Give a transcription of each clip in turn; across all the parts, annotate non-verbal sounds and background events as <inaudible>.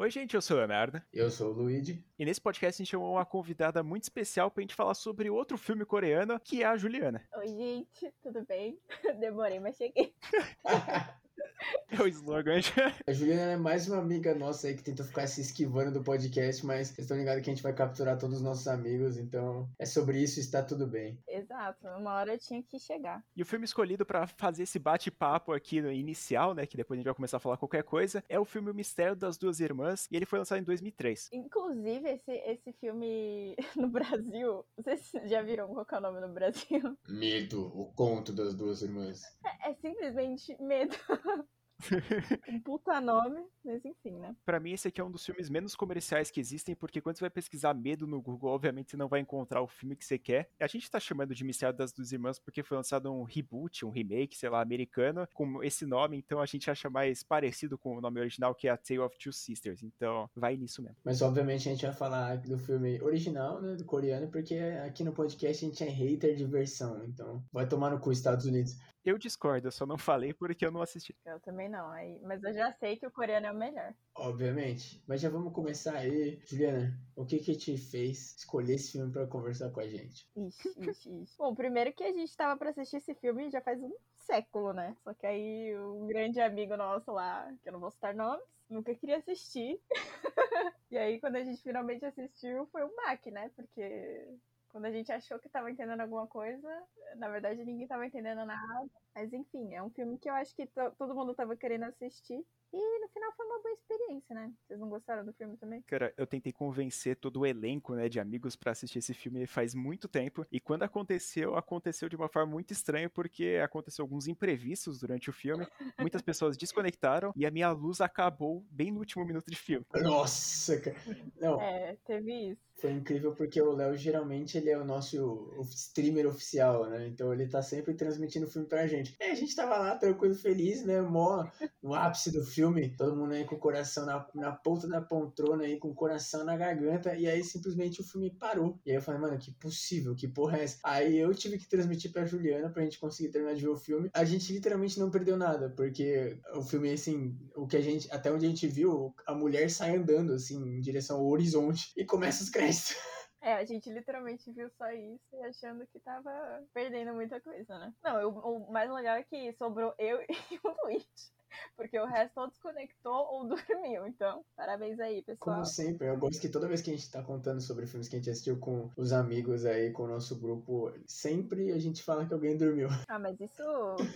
Oi, gente, eu sou o Leonardo. Eu sou o Luigi. E nesse podcast a gente chamou uma convidada muito especial pra gente falar sobre outro filme coreano, que é a Juliana. Oi, gente, tudo bem? <laughs> Demorei, mas cheguei. <laughs> <laughs> É o slogan. <laughs> A Juliana é mais uma amiga nossa aí que tenta ficar se esquivando do podcast, mas vocês estão ligados que a gente vai capturar todos os nossos amigos, então é sobre isso, está tudo bem. Exato, uma hora eu tinha que chegar. E o filme escolhido para fazer esse bate-papo aqui no inicial, né, que depois a gente vai começar a falar qualquer coisa, é o filme O Mistério das Duas Irmãs, e ele foi lançado em 2003. Inclusive, esse, esse filme <laughs> no Brasil, vocês já viram qual é o nome no Brasil? Medo, o conto das duas irmãs. É, é simplesmente medo. Um puta nome, mas enfim, né? Pra mim, esse aqui é um dos filmes menos comerciais que existem, porque quando você vai pesquisar medo no Google, obviamente você não vai encontrar o filme que você quer. A gente tá chamando de Mistério das Duas Irmãs porque foi lançado um reboot, um remake, sei lá, americano, com esse nome, então a gente acha mais parecido com o nome original, que é A Tale of Two Sisters. Então, vai nisso mesmo. Mas, obviamente, a gente vai falar do filme original, né, do coreano, porque aqui no podcast a gente é hater de versão, então vai tomar no cu Estados Unidos. Eu discordo, eu só não falei porque eu não assisti. Eu também não, aí, mas eu já sei que o coreano é o melhor. Obviamente. Mas já vamos começar aí. Juliana, o que que te fez escolher esse filme para conversar com a gente? Ixi, ixi, ixi. Bom, primeiro que a gente tava para assistir esse filme já faz um século, né? Só que aí um grande amigo nosso lá, que eu não vou citar nomes, nunca queria assistir. <laughs> e aí quando a gente finalmente assistiu foi um Mac, né? Porque quando a gente achou que tava entendendo alguma coisa, na verdade ninguém tava entendendo nada. Mas enfim, é um filme que eu acho que todo mundo tava querendo assistir. E no final foi uma boa experiência, né? Vocês não gostaram do filme também? Cara, eu tentei convencer todo o elenco, né, de amigos para assistir esse filme faz muito tempo. E quando aconteceu, aconteceu de uma forma muito estranha, porque aconteceu alguns imprevistos durante o filme. Muitas pessoas desconectaram e a minha luz acabou bem no último minuto de filme. Nossa, cara. Não. É, teve isso. Foi incrível porque o Léo geralmente ele é o nosso streamer oficial, né? Então ele tá sempre transmitindo o filme pra gente. E a gente tava lá tranquilo, feliz, né? Mó no ápice do filme, todo mundo aí com o coração na, na ponta da poltrona aí, com o coração na garganta, e aí simplesmente o filme parou. E aí eu falei, mano, que possível, que porra é essa? Aí eu tive que transmitir pra Juliana pra gente conseguir terminar de ver o filme. A gente literalmente não perdeu nada, porque o filme, assim, o que a gente, até onde a gente viu, a mulher sai andando, assim, em direção ao horizonte e começa os créditos. <laughs> É, a gente literalmente viu só isso e achando que tava perdendo muita coisa, né? Não, eu, o mais legal é que sobrou eu <laughs> e o Luigi. Porque o resto ou desconectou ou <laughs> dormiu. Então, parabéns aí, pessoal. Como sempre, eu gosto que toda vez que a gente tá contando sobre filmes que a gente assistiu com os amigos aí, com o nosso grupo, sempre a gente fala que alguém dormiu. Ah, mas isso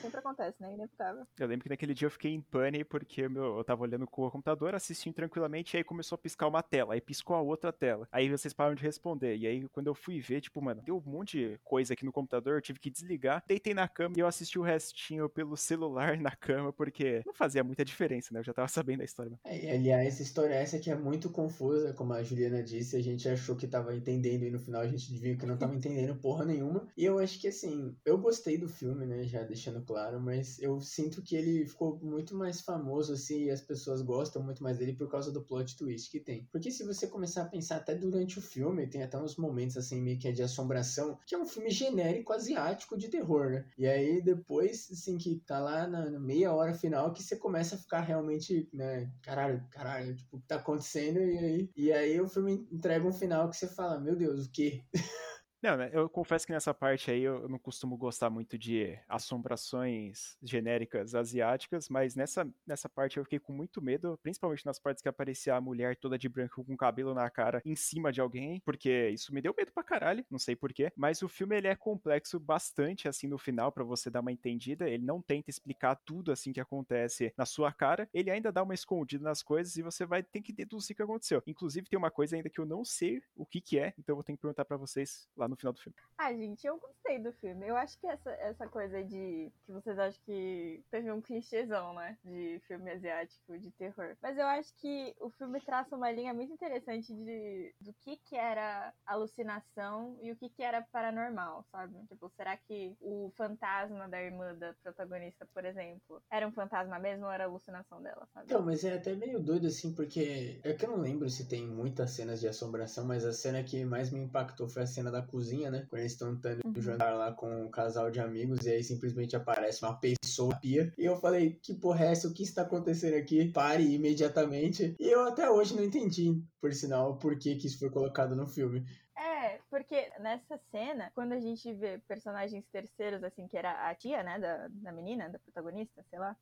sempre acontece, né? Inevitável. Eu lembro que naquele dia eu fiquei em pane porque meu, eu tava olhando com o computador, assistindo tranquilamente, e aí começou a piscar uma tela, aí piscou a outra tela. Aí vocês pararam de responder. E aí, quando eu fui ver, tipo, mano, deu um monte de coisa aqui no computador, eu tive que desligar, deitei na cama e eu assisti o restinho pelo celular <laughs> na cama, porque não fazia muita diferença, né? Eu já tava sabendo a história. É, aliás, essa história essa que é muito confusa, como a Juliana disse, a gente achou que tava entendendo e no final a gente viu que não tava <laughs> entendendo porra nenhuma. E eu acho que assim, eu gostei do filme, né? Já deixando claro, mas eu sinto que ele ficou muito mais famoso, assim, e as pessoas gostam muito mais dele por causa do plot twist que tem. Porque se você começar a pensar até durante o filme, tem até uns momentos assim, meio que é de assombração, que é um filme genérico asiático de terror, né? E aí depois, assim, que tá lá na meia hora final que você começa a ficar realmente, né, caralho, caralho, tipo, o que tá acontecendo? E aí, e aí o filme entrega um final que você fala, meu Deus, o quê? <laughs> Não, né, eu confesso que nessa parte aí eu não costumo gostar muito de assombrações genéricas asiáticas, mas nessa, nessa parte eu fiquei com muito medo, principalmente nas partes que aparecia a mulher toda de branco com cabelo na cara em cima de alguém, porque isso me deu medo pra caralho, não sei porquê, mas o filme ele é complexo bastante assim no final para você dar uma entendida, ele não tenta explicar tudo assim que acontece na sua cara, ele ainda dá uma escondida nas coisas e você vai ter que deduzir o que aconteceu. Inclusive tem uma coisa ainda que eu não sei o que que é, então eu vou ter que perguntar para vocês lá no no final do filme. Ah, gente, eu gostei do filme. Eu acho que essa, essa coisa de. que vocês acham que teve um clichêzão, né? De filme asiático, de terror. Mas eu acho que o filme traça uma linha muito interessante de do que que era alucinação e o que que era paranormal, sabe? Tipo, será que o fantasma da irmã da protagonista, por exemplo, era um fantasma mesmo ou era alucinação dela, sabe? Então, mas é até meio doido assim, porque é que eu não lembro se tem muitas cenas de assombração, mas a cena que mais me impactou foi a cena da cozinha, né? Quando eles estão tendo Uhum. jantar lá com um casal de amigos, e aí simplesmente aparece uma pessoa pia. E eu falei, que porra é essa? O que está acontecendo aqui? Pare imediatamente. E eu até hoje não entendi, por sinal, por que, que isso foi colocado no filme. É, porque nessa cena, quando a gente vê personagens terceiros, assim, que era a tia, né, da, da menina, da protagonista, sei lá,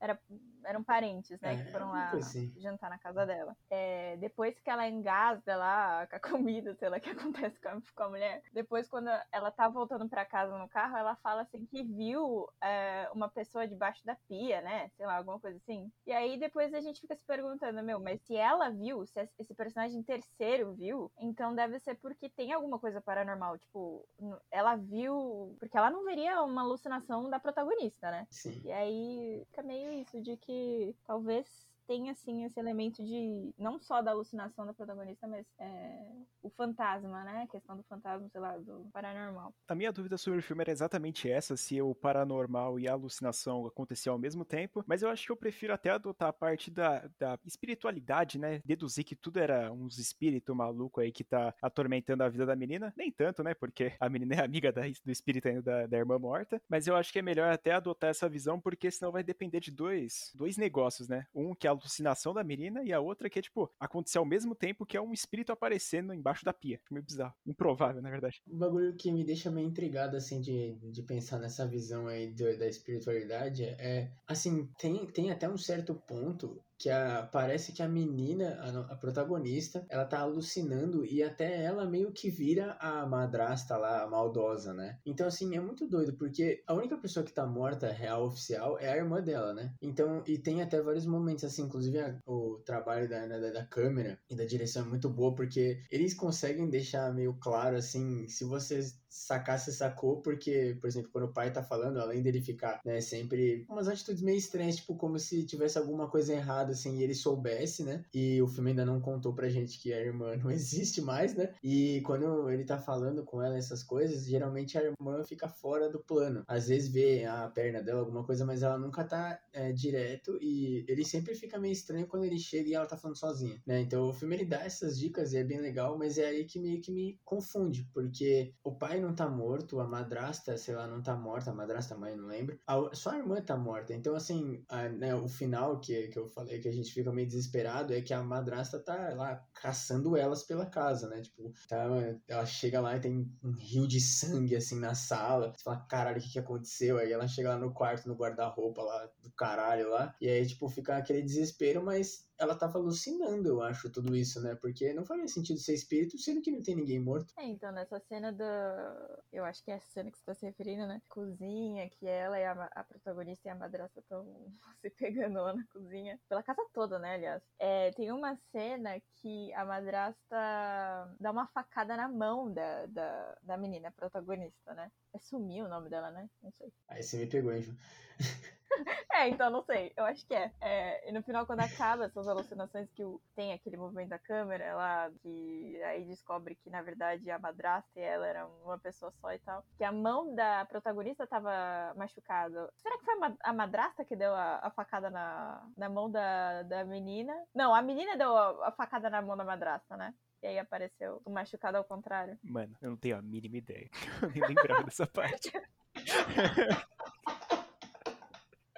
era, eram parentes, né, É, que foram lá assim. jantar na casa dela. É, depois que ela engasga lá com a <laughs> comida, sei lá o que acontece com a, com a mulher, depois quando ela tá voltando pra casa no carro, ela fala assim que viu é, uma pessoa debaixo da pia, né, sei lá, alguma coisa assim. E aí depois a gente fica se perguntando, meu, mas se ela viu, se esse personagem terceiro viu, então deve ser porque tem alguma coisa paranormal, tipo, ela viu, porque ela não veria uma alucinação da protagonista, né? Sim. E aí fica meio isso de que talvez tenha assim esse elemento de não só da alucinação da protagonista, mas é, o fantasma, né? A questão do fantasma, sei lá, do paranormal. A minha dúvida sobre o filme era exatamente essa, se o paranormal e a alucinação aconteciam ao mesmo tempo, mas eu acho que eu prefiro até adotar a parte da, da espiritualidade, né? Deduzir que tudo era uns espírito maluco aí que tá atormentando a vida da menina. Nem tanto, né? Porque a menina é amiga da- do espírito ainda da, da irmã morta. Mas eu acho que é melhor até adotar essa visão, porque senão vai depender de dois, dois negócios, né? Um que a alucinação da menina e a outra que é, tipo, acontecer ao mesmo tempo que é um espírito aparecendo embaixo da pia. Meio bizarro. Improvável, na verdade. Um bagulho que me deixa meio intrigado, assim, de, de pensar nessa visão aí do- da espiritualidade é, assim, tem, tem até um certo ponto que a, parece que a menina, a, a protagonista, ela tá alucinando e até ela meio que vira a madrasta lá, a maldosa, né? Então, assim, é muito doido, porque a única pessoa que tá morta, real, oficial, é a irmã dela, né? Então, e tem até vários momentos, assim, inclusive a- o trabalho da, da, da câmera e da direção é muito boa, porque eles conseguem deixar meio claro, assim, se você sacar, você sacou, porque, por exemplo, quando o pai tá falando, além dele ficar, né, sempre umas atitudes meio estranhas, tipo, como se tivesse alguma coisa errada, assim, e ele soubesse, né? E o filme ainda não contou pra gente que a irmã não <laughs> existe mais, né? E quando ele tá falando com ela essas coisas, geralmente a irmã fica fora do plano. Às vezes vê a perna dela, alguma coisa, mas ela nunca tá é, direto e ele sempre fica meio estranho quando ele chega e ela tá falando sozinha, né? Então o filme ele dá essas dicas e é bem legal, mas é aí que meio que me confunde, porque o pai não tá morto, a madrasta, sei lá, não tá morta, a madrasta, mãe, não lembro. A, só a irmã tá morta. Então, assim, a, né, o final que, que eu falei que a gente fica meio desesperado é que a madrasta tá lá caçando elas pela casa, né? Tipo, tá, ela chega lá e tem um rio de sangue, assim, na sala. Você fala, caralho, o que que aconteceu? Aí ela chega lá no quarto, no guarda-roupa lá do caralho lá. E aí, tipo, fica aquele desespero, mas ela tava alucinando, eu acho, tudo isso, né? Porque não faria sentido ser espírito, sendo que não tem ninguém morto. É, então, nessa cena da. Eu acho que é essa cena que você tá se referindo, né? Cozinha, que ela e a, a protagonista e a madrasta estão <laughs> se pegando lá na cozinha. Pela casa toda, né, aliás. É, tem uma cena que a madrasta dá uma facada na mão da, da, da menina protagonista, né? É Sumir o nome dela, né? Não sei. Aí você me pegou, hein, Ju? <laughs> <laughs> É, então não sei, eu acho que é. É, e no final, quando acaba essas alucinações que tem aquele movimento da câmera, ela que aí descobre que na verdade a madrasta e ela eram uma pessoa só e tal. Que a mão da protagonista tava machucada. Será que foi a madrasta que deu a, a facada na, na mão da, da menina? Não, a menina deu a, a facada na mão da madrasta, né? E aí apareceu o machucado ao contrário. Mano, eu não tenho a mínima ideia. <laughs> Eu nem lembrava dessa parte. <laughs>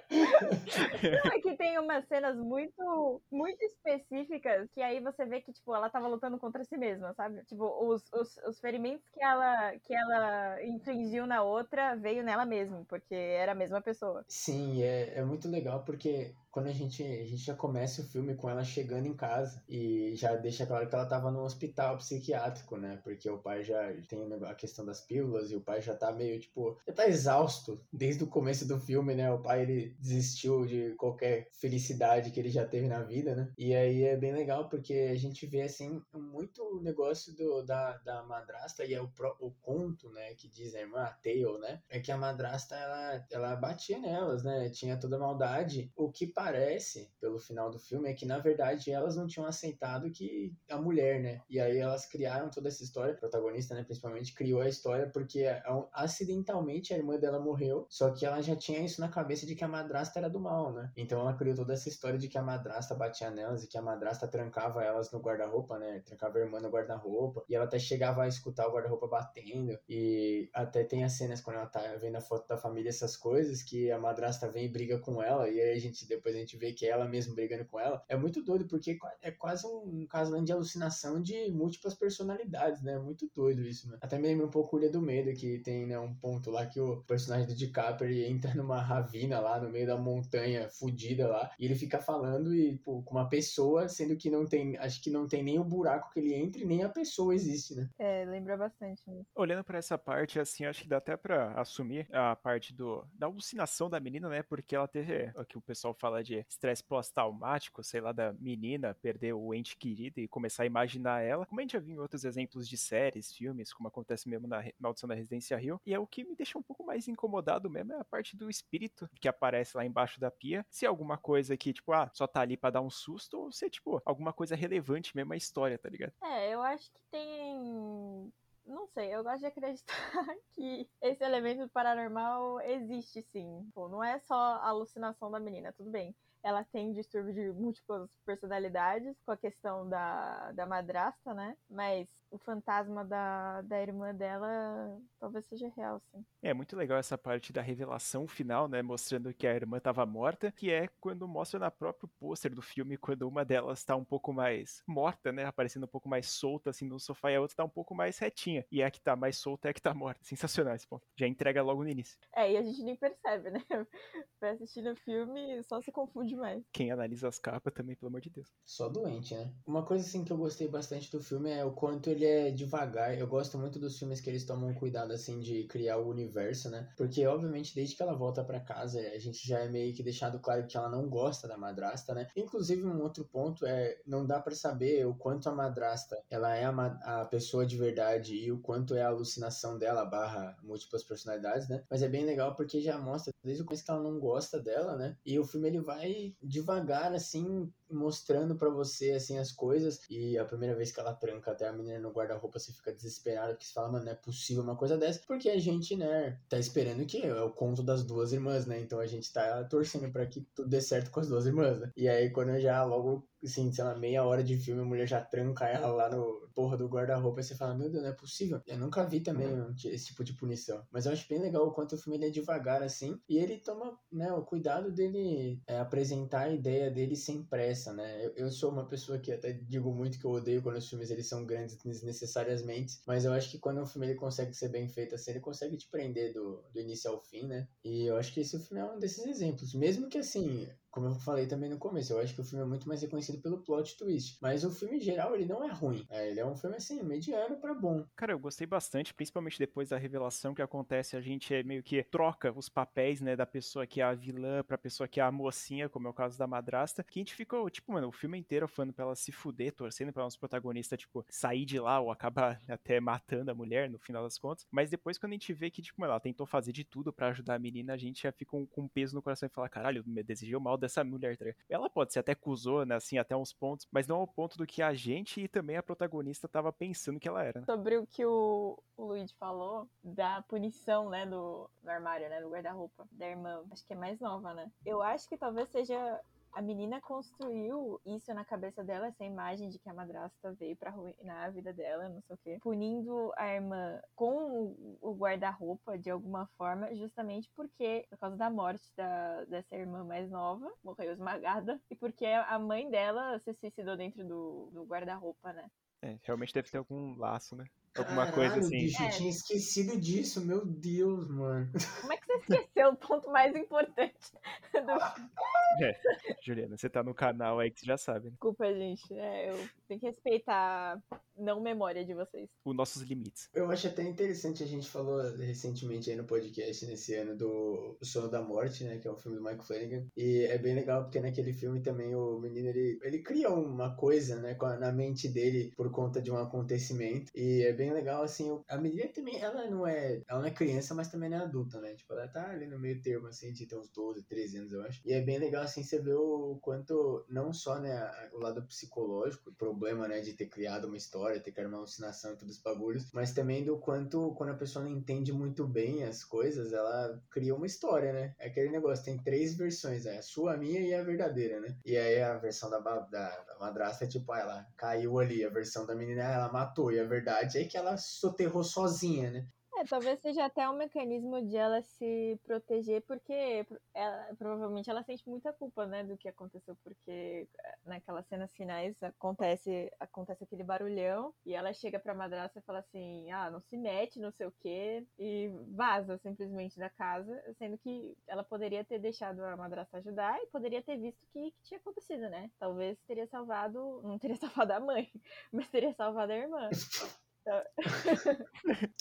Não, é que tem umas cenas muito, muito específicas que aí você vê que, tipo, ela tava lutando contra si mesma, sabe? Tipo, os, os, os ferimentos que ela, que ela infligiu na outra veio nela mesma, porque era a mesma pessoa. Sim, é, é muito legal porque quando a gente, a gente já começa o filme com ela chegando em casa e já deixa claro que ela tava no hospital psiquiátrico, né? Porque o pai já tem a questão das pílulas e o pai já tá meio, tipo, já tá exausto desde o começo do filme, né? O pai, ele desistiu de qualquer felicidade que ele já teve na vida, né? E aí é bem legal porque a gente vê, assim, muito o negócio do, da, da madrasta e é o, pró- o conto, né? Que diz a irmã, a Tale, né? É que a madrasta, ela, ela batia nelas, né? Tinha toda maldade, o que parece, pelo final do filme, é que na verdade elas não tinham aceitado que a mulher, né? E aí elas criaram toda essa história, a protagonista, né, principalmente, criou a história porque acidentalmente a irmã dela morreu, só que ela já tinha isso na cabeça de que a madrasta era do mal, né? Então ela criou toda essa história de que a madrasta batia nelas e que a madrasta trancava elas no guarda-roupa, né? Trancava a irmã no guarda-roupa. E ela até chegava a escutar o guarda-roupa batendo. E até tem as cenas quando ela tá vendo a foto da família, essas coisas, que a madrasta vem e briga com ela. E aí a gente depois a gente vê que é ela mesma brigando com ela. É muito doido, porque é quase um, caso de alucinação de múltiplas personalidades, né? Muito doido isso, mano. Até me lembra um pouco Ilha do Medo, que tem né, um ponto lá que o personagem do DiCaprio entra numa ravina lá no meio da montanha fudida lá. E ele fica falando e, pô, com uma pessoa, sendo que não tem. Acho que não tem nem o buraco que ele entra e nem a pessoa existe, né? É, lembra bastante. Né? Olhando para essa parte, assim, acho que dá até para assumir a parte do da alucinação da menina, né? Porque ela teve o que o pessoal fala de estresse pós-traumático, sei lá, da menina perder o ente querido e começar a imaginar ela. Como a gente já viu em outros exemplos de séries, filmes, como acontece mesmo na Maldição da Residência Rio. E é o que me deixa um pouco mais incomodado mesmo, é a parte do espírito que aparece lá embaixo da pia. Se é alguma coisa que, tipo, ah, só tá ali pra dar um susto, ou se é, tipo, alguma coisa relevante mesmo a história, tá ligado? É, eu acho que tem não sei, eu gosto de acreditar <laughs> que esse elemento paranormal existe sim. Pô, não é só a alucinação da menina, tudo bem. Ela tem distúrbio de múltiplas personalidades, com a questão da, da madrasta, né? Mas o fantasma da, da irmã dela talvez seja real, sim. É muito legal essa parte da revelação final, né? Mostrando que a irmã estava morta, que é quando mostra na próprio pôster do filme, quando uma delas está um pouco mais morta, né? Aparecendo um pouco mais solta assim no sofá e a outra está um pouco mais retinha. E a que está mais solta é a que está morta. Sensacional esse ponto. Já entrega logo no início. É, e a gente nem percebe, né? <laughs> Vai assistindo o filme só se confunde mais. Quem analisa as capas também, pelo amor de Deus. Só doente, né? Uma coisa assim que eu gostei bastante do filme é o quanto ele é devagar. Eu gosto muito dos filmes que eles tomam cuidado, assim, de criar o universo, né? Porque, obviamente, desde que ela volta para casa, a gente já é meio que deixado claro que ela não gosta da madrasta, né? Inclusive, um outro ponto é, não dá para saber o quanto a madrasta, ela é a, a pessoa de verdade e o quanto é a alucinação dela, barra múltiplas personalidades, né? Mas é bem legal porque já mostra desde o começo que ela não gosta dela, né? E o filme, ele vai devagar, assim, mostrando para você, assim, as coisas. E a primeira vez que ela tranca até a menina no guarda-roupa, você fica desesperado, porque você fala, mano, não é possível uma coisa dessa. Porque a gente, né, tá esperando que é o conto das duas irmãs, né? Então a gente tá torcendo para que tudo dê certo com as duas irmãs, né? E aí, quando já logo assim, sei lá, meia hora de filme, a mulher já tranca ela lá no porra do guarda-roupa e você fala, meu Deus, não é possível. Eu nunca vi também esse tipo de punição. Mas eu acho bem legal o quanto o filme é devagar, assim, e ele toma, né, o cuidado dele é, apresentar a ideia dele sem pressa, né? Eu, eu, sou uma pessoa que até digo muito que eu odeio quando os filmes eles são grandes desnecessariamente, mas eu acho que quando um filme ele consegue ser bem feito assim, ele consegue te prender do, do início ao fim, né? E eu acho que esse filme é um desses exemplos. Mesmo que, assim, como eu falei também no começo, eu acho que o filme é muito mais reconhecido pelo plot twist. Mas o filme em geral, ele não é ruim. É, ele é um filme assim, mediano para bom. Cara, eu gostei bastante, principalmente depois da revelação que acontece, a gente é meio que troca os papéis, né, da pessoa que é a vilã pra pessoa que é a mocinha, como é o caso da madrasta, que a gente ficou, tipo, mano, o filme inteiro falando pra ela se fuder, torcendo pra nosso protagonista, tipo, sair de lá ou acabar <laughs> até matando a mulher, no final das contas. Mas depois, quando a gente vê que, tipo, ela tentou fazer de tudo para ajudar a menina, a gente já fica com, um peso no coração e fala, caralho, me desejou mal dessa mulher, tá Ela pode ser até cuzona, assim, até uns pontos, mas não ao ponto do que a gente e também a protagonista tava pensando que ela era. Né? Sobre o que o, o Luigi falou, da punição, né, do, do armário, né, do guarda-roupa da irmã, acho que é mais nova, né? Eu acho que talvez seja a menina construiu isso na cabeça dela, essa imagem de que a madrasta veio para arruinar a vida dela, não sei o quê, punindo a irmã com o guarda-roupa de alguma forma, justamente porque, por causa da morte da, dessa irmã mais nova, morreu esmagada, e porque a mãe dela se suicidou dentro do, do guarda-roupa, né? É, realmente deve ter algum laço, né? Alguma Caralho, coisa assim. Bicho, eu tinha esquecido disso, meu Deus, mano. Como é que você esqueceu o ponto mais importante <laughs> do É, Juliana, você tá no canal aí que você já sabe. Né? Desculpa, gente. É, eu tenho que respeitar a não memória de vocês. Os nossos limites. Eu acho até interessante, a gente falou recentemente aí no podcast nesse ano do O Sono da Morte, né? Que é um filme do Michael Flanagan. E é bem legal porque naquele filme também o menino ele, ele cria uma coisa, né, na mente dele por conta de um acontecimento. E é bem legal, assim, a menina também, ela não é, ela não é criança, mas também não é adulta, né? Tipo, ela tá ali no meio termo, assim, de ter uns 12, 13 anos, eu acho. E é bem legal, assim, você ver o quanto, não só, né, o lado psicológico, o problema, né, de ter criado uma história, ter criado uma alucinação e todos os bagulhos, mas também do quanto, quando a pessoa não entende muito bem as coisas, ela cria uma história, né? É aquele negócio, tem três versões, é a sua, a minha e a verdadeira, né? E aí a versão da, da, da madrasta é tipo, ah, ela caiu ali, a versão da menina, ela matou, e a verdade é que ela soterrou sozinha, né? É, talvez seja até um mecanismo de ela se proteger, porque ela, provavelmente ela sente muita culpa, né, do que aconteceu, porque eh, naquelas cenas finais acontece, acontece aquele barulhão e ela chega pra madrasta e fala assim, ah, não se mete, não sei o quê, e vaza simplesmente da casa, sendo que ela poderia ter deixado a madrasta ajudar e poderia ter visto o que, que tinha acontecido, né? Talvez teria salvado, não teria <laughs> salvado a mãe, mas teria salvado a irmã.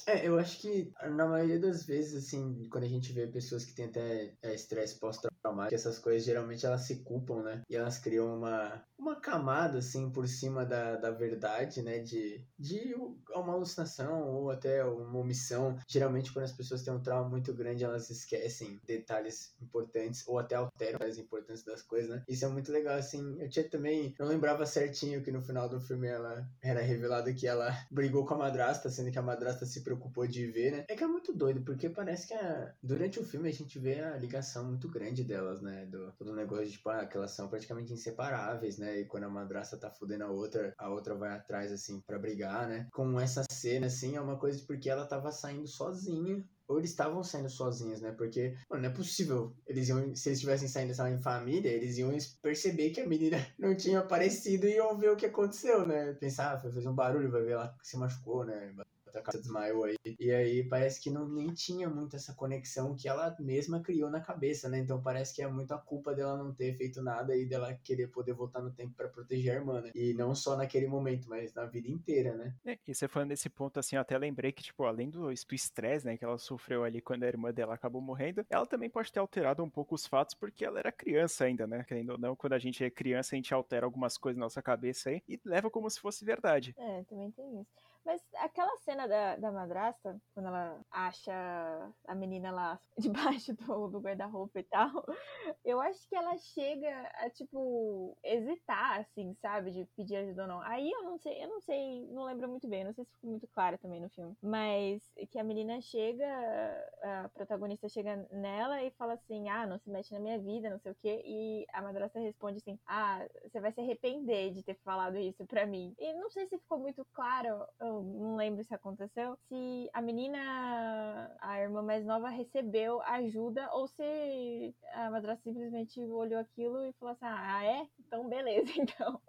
É, eu acho que na maioria das vezes, assim, quando a gente vê pessoas que têm até é, estresse pós-traumático, essas coisas geralmente elas se culpam, né? E elas criam uma, uma camada, assim, por cima da, da verdade, né? De, de uma alucinação ou até uma omissão. Geralmente, quando as pessoas têm um trauma muito grande, elas esquecem detalhes importantes ou até alteram as importantes das coisas, né? Isso é muito legal, assim. Eu tinha também. Não lembrava certinho que no final do filme ela era revelado que ela brigou com a madrasta, sendo que a madrasta se preocupou de ver, né? É que é muito doido, porque parece que a... durante o filme a gente vê a ligação muito grande delas, né? Do todo negócio de, tipo, ah, que elas são praticamente inseparáveis, né? Quando a madrasta tá fudendo a outra, a outra vai atrás, assim, para brigar, né? Com essa cena, assim, é uma coisa de porque ela tava saindo sozinha ou eles estavam saindo sozinhos, né? Porque, mano, não é possível. Eles iam, se eles estivessem saindo só em família, eles iam perceber que a menina <laughs> não tinha aparecido e iam ver o que aconteceu, né? Pensar, ah, fazer um barulho, vai ver ela se machucou, né? Outra casa desmaiou aí. E aí parece que não nem tinha muito essa conexão que ela mesma criou na cabeça, né? Então parece que é muito a culpa dela não ter feito nada e dela querer poder voltar no tempo para proteger a irmã, né? E não só naquele momento, mas na vida inteira, né? É, e você falando desse ponto, assim, eu até lembrei que, tipo, além do estresse, né, que ela sofreu ali quando a irmã dela acabou morrendo, ela também pode ter alterado um pouco os fatos porque ela era criança ainda, né? Querendo ou não, quando a gente é criança, a gente altera algumas coisas na nossa cabeça aí e leva como se fosse verdade. É, também tem isso. Mas aquela cena da, da madrasta, quando ela acha a menina lá <laughs> debaixo do, do guarda-roupa e tal, eu acho que ela chega a, tipo, hesitar, assim, sabe? De pedir ajuda ou não. Aí eu não sei, eu não sei, não lembro muito bem, não sei se ficou muito claro também no filme. Mas que a menina chega, a protagonista chega nela e fala assim: ah, não se mete na minha vida, não sei o quê. E a madrasta responde assim: ah, você vai se arrepender de ter falado isso pra mim. E não sei se ficou muito claro não lembro se aconteceu, se a menina, a irmã mais nova, recebeu ajuda ou se a madrasta simplesmente olhou aquilo e falou assim: ah, é? Então beleza, <laughs> então.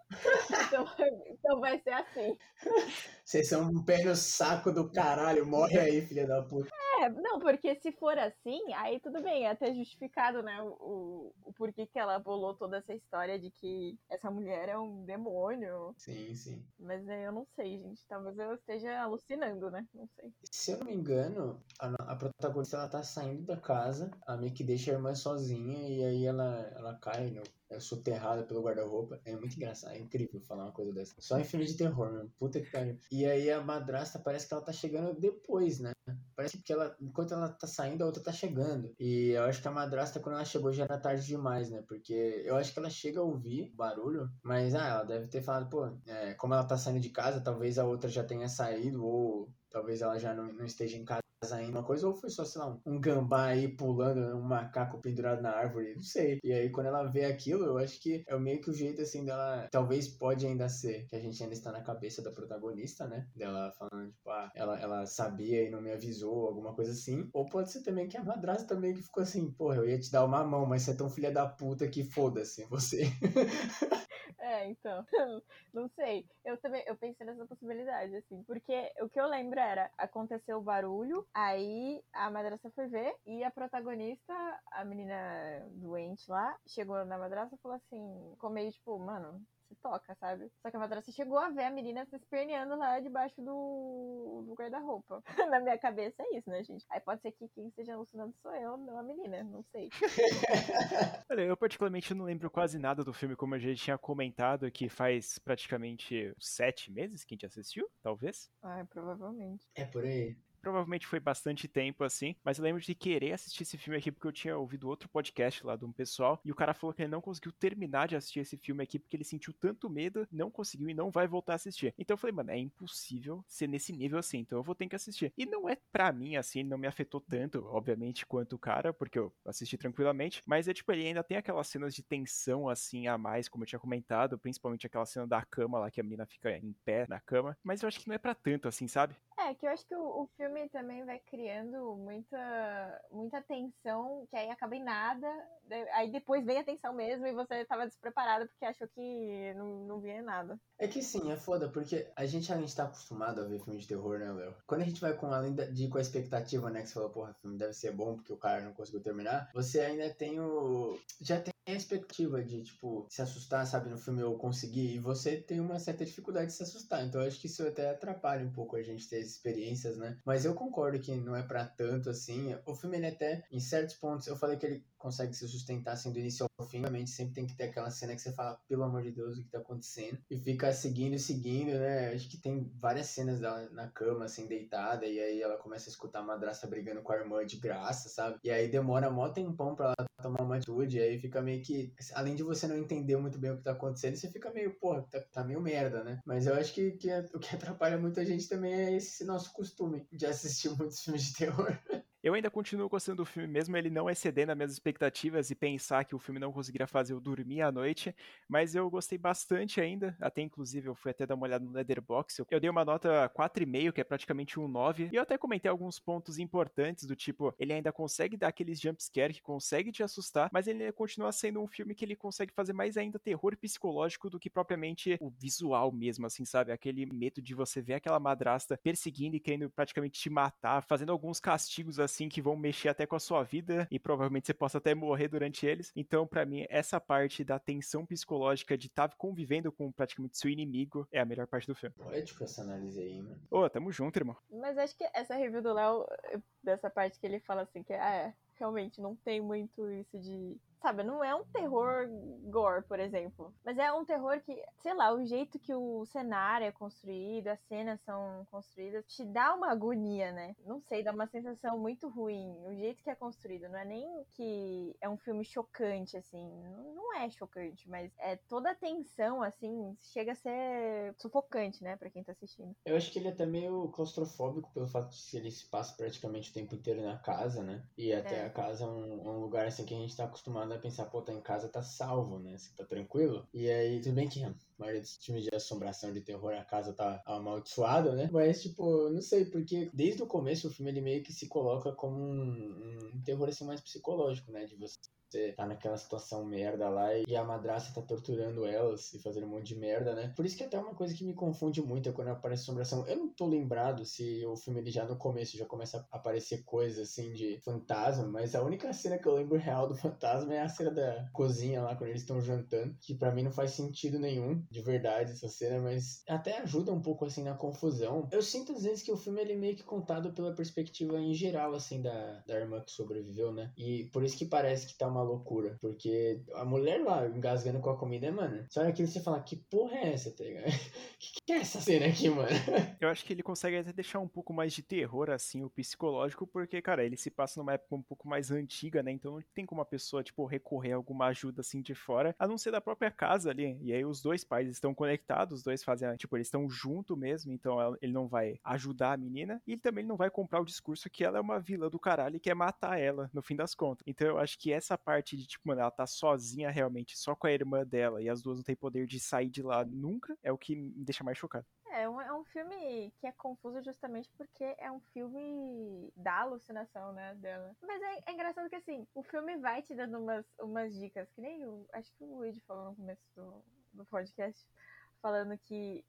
então, então vai ser assim. Vocês são um pé no saco do caralho, morre aí, filha da puta. É, não, porque se for assim, aí tudo bem, é até justificado, né, o, o porquê que ela bolou toda essa história de que essa mulher é um demônio. Sim, sim. Mas eu não sei, gente, talvez eu esteja alucinando, né, não sei. Se eu não me engano, a, a protagonista, ela tá saindo da casa, a meio que deixa a irmã sozinha e aí ela, ela cai no soterrada pelo guarda-roupa. É muito engraçado, é incrível falar uma coisa dessa. Só em filme de terror, mano. Puta que pariu. E aí a madrasta parece que ela tá chegando depois, né? Parece que ela, enquanto ela tá saindo, a outra tá chegando. E eu acho que a madrasta, quando ela chegou, já era tarde demais, né? Porque eu acho que ela chega a ouvir barulho, mas ah, ela deve ter falado, pô, é, como ela tá saindo de casa, talvez a outra já tenha saído, ou talvez ela já não, não esteja em casa ainda uma coisa, ou foi só, sei lá, um gambá aí pulando, um macaco pendurado na árvore, não sei. E aí, quando ela vê aquilo, eu acho que é meio que o jeito, assim, dela, talvez pode ainda ser, que a gente ainda está na cabeça da protagonista, né? Dela falando, tipo, ah, ela, ela sabia e não me avisou, alguma coisa assim. Ou pode ser também que a madrasta também que ficou assim, porra, eu ia te dar uma mão, mas você é tão filha da puta que foda-se, você. <laughs> É, então, <laughs> não sei. Eu também, eu pensei nessa possibilidade, assim, porque o que eu lembro era, aconteceu o barulho, aí a madrasta foi ver, e a protagonista, a menina doente lá, chegou na madrasta e falou assim, ficou meio tipo, mano, se toca, sabe? Só que a madrasta chegou a ver a menina se esperneando lá debaixo do, do guarda-roupa. <laughs> Na minha cabeça é isso, né, gente? Aí pode ser que quem esteja alucinando sou eu, não a menina, não sei. <laughs> Olha, eu particularmente não lembro quase nada do filme, como a gente tinha comentado, que faz praticamente sete meses que a gente assistiu, talvez. Ah, provavelmente. É por aí. Provavelmente foi bastante tempo assim, mas eu lembro de querer assistir esse filme aqui porque eu tinha ouvido outro podcast lá de um pessoal e o cara falou que ele não conseguiu terminar de assistir esse filme aqui porque ele sentiu tanto medo, não conseguiu e não vai voltar a assistir. Então eu falei, mano, é impossível ser nesse nível assim, então eu vou ter que assistir. E não é pra mim assim, não me afetou tanto, obviamente, quanto o cara, porque eu assisti tranquilamente, mas é tipo, ele ainda tem aquelas cenas de tensão assim a mais, como eu tinha comentado, principalmente aquela cena da cama lá que a menina fica em pé na cama, mas eu acho que não é para tanto assim, sabe? É, que eu acho que o, o, filme também vai criando muita, muita tensão, que aí acaba em nada, aí depois vem a tensão mesmo e você tava despreparado porque achou que não, não vinha nada. É que sim, é foda, porque a gente, a gente tá acostumado a ver filme de terror, né, Léo? Quando a gente vai com além de com a expectativa, né, que você falou, porra, o filme deve ser bom porque o cara não conseguiu terminar, você ainda tem o. Já tem a expectativa de, tipo, se assustar, sabe, no filme eu conseguir, e você tem uma certa dificuldade de se assustar. Então acho que isso até atrapalha um pouco a gente ter experiências, né? Mas eu concordo que não é para tanto assim. O filme, ele até, em certos pontos, eu falei que ele consegue se sustentar assim do início ao fim. Realmente sempre tem que ter aquela cena que você fala, pelo amor de Deus, o que tá acontecendo? E fica seguindo, seguindo, né? Acho que tem várias cenas dela na cama, assim, deitada, e aí ela começa a escutar a madrasta brigando com a irmã de graça, sabe? E aí demora mó tempão pra ela tomar uma atitude, e aí fica meio que, além de você não entender muito bem o que tá acontecendo, você fica meio, pô, tá, tá meio merda, né? Mas eu acho que, que é, o que <laughs> atrapalha muita gente também é esse nosso costume de assistir <laughs> muitos filmes de terror. Eu ainda continuo gostando do filme, mesmo ele não excedendo as minhas expectativas e pensar que o filme não conseguiria fazer eu dormir à noite, mas eu gostei bastante ainda, até inclusive eu fui até dar uma olhada no Letterboxd, eu dei uma nota 4,5, que é praticamente um 9, e eu até comentei alguns pontos importantes, do tipo, ele ainda consegue dar aqueles jumpscare que consegue te assustar, mas ele continua sendo um filme que ele consegue fazer mais ainda terror psicológico do que propriamente o visual mesmo, assim, sabe? Aquele medo de você ver aquela madrasta perseguindo e querendo praticamente te matar, fazendo alguns castigos assim, assim que vão mexer até com a sua vida e provavelmente você possa até morrer durante eles. Então, para mim, essa parte da tensão psicológica de estar tá convivendo com praticamente seu inimigo é a melhor parte do filme. Poético essa análise aí, mano. Ô, tamo junto, irmão. Mas acho que essa review do Léo, dessa parte que ele fala assim, que ah, é, realmente não tem muito isso de Sabe, não é um terror gore, por exemplo. Mas é um terror que, sei lá, o jeito que o cenário é construído, as cenas são construídas, te dá uma agonia, né? Não sei, dá uma sensação muito ruim. O jeito que é construído. Não é nem que é um filme chocante, assim. Não é chocante, mas é toda a tensão, assim, chega a ser sufocante, né, pra quem tá assistindo. Eu acho que ele é até meio claustrofóbico pelo fato de ele se passa praticamente o tempo inteiro na casa, né? E até é. a casa é um, um lugar, assim, que a gente tá acostumado a pensar, pô, tá em casa, tá salvo, né? Você tá tranquilo. E aí, tudo bem que a maioria dos filmes de assombração de terror, a casa tá amaldiçoada, né? Mas, tipo, não sei, porque desde o começo o filme ele meio que se coloca como um, um terror assim mais psicológico, né? De você você tá naquela situação merda lá e a madraça tá torturando elas e fazendo um monte de merda, né? Por isso que até uma coisa que me confunde muito é quando aparece assombração. Eu não tô lembrado se o filme ele já no começo já começa a aparecer coisas assim de fantasma, mas a única cena que eu lembro real do fantasma é a cena da cozinha lá quando eles estão jantando, que para mim não faz sentido nenhum, de verdade, essa cena, mas até ajuda um pouco assim na confusão. Eu sinto às vezes que o filme ele é meio que contado pela perspectiva em geral assim da, da irmã que sobreviveu, né? E por isso que parece que tá uma uma loucura. Porque a mulher lá engasgando com a comida, mano, só aquilo você fala, que porra é essa, tá ligado? <laughs> que, que é essa cena aqui, mano? Eu acho que ele consegue até deixar um pouco mais de terror, assim, o psicológico, porque, cara, ele se passa numa época um pouco mais antiga, né? Então não tem como a pessoa, tipo, recorrer a alguma ajuda assim de fora, a não ser da própria casa ali. E aí os dois pais estão conectados, os dois fazem, tipo, eles estão junto mesmo, então ele não vai ajudar a menina, e ele também não vai comprar o discurso que ela é uma vilã do caralho e quer matar ela, no fim das contas. Então eu acho que essa parte parte de, tipo, mano, ela tá sozinha realmente, só com a irmã dela, e as duas não têm poder de sair de lá nunca, é o que me deixa mais chocado. É, um, é um filme que é confuso justamente porque é um filme da alucinação, né, dela. Mas é, é engraçado que, assim, o filme vai te dando umas, umas dicas, que nem o, acho que o Luigi falou no começo do, do podcast, falando que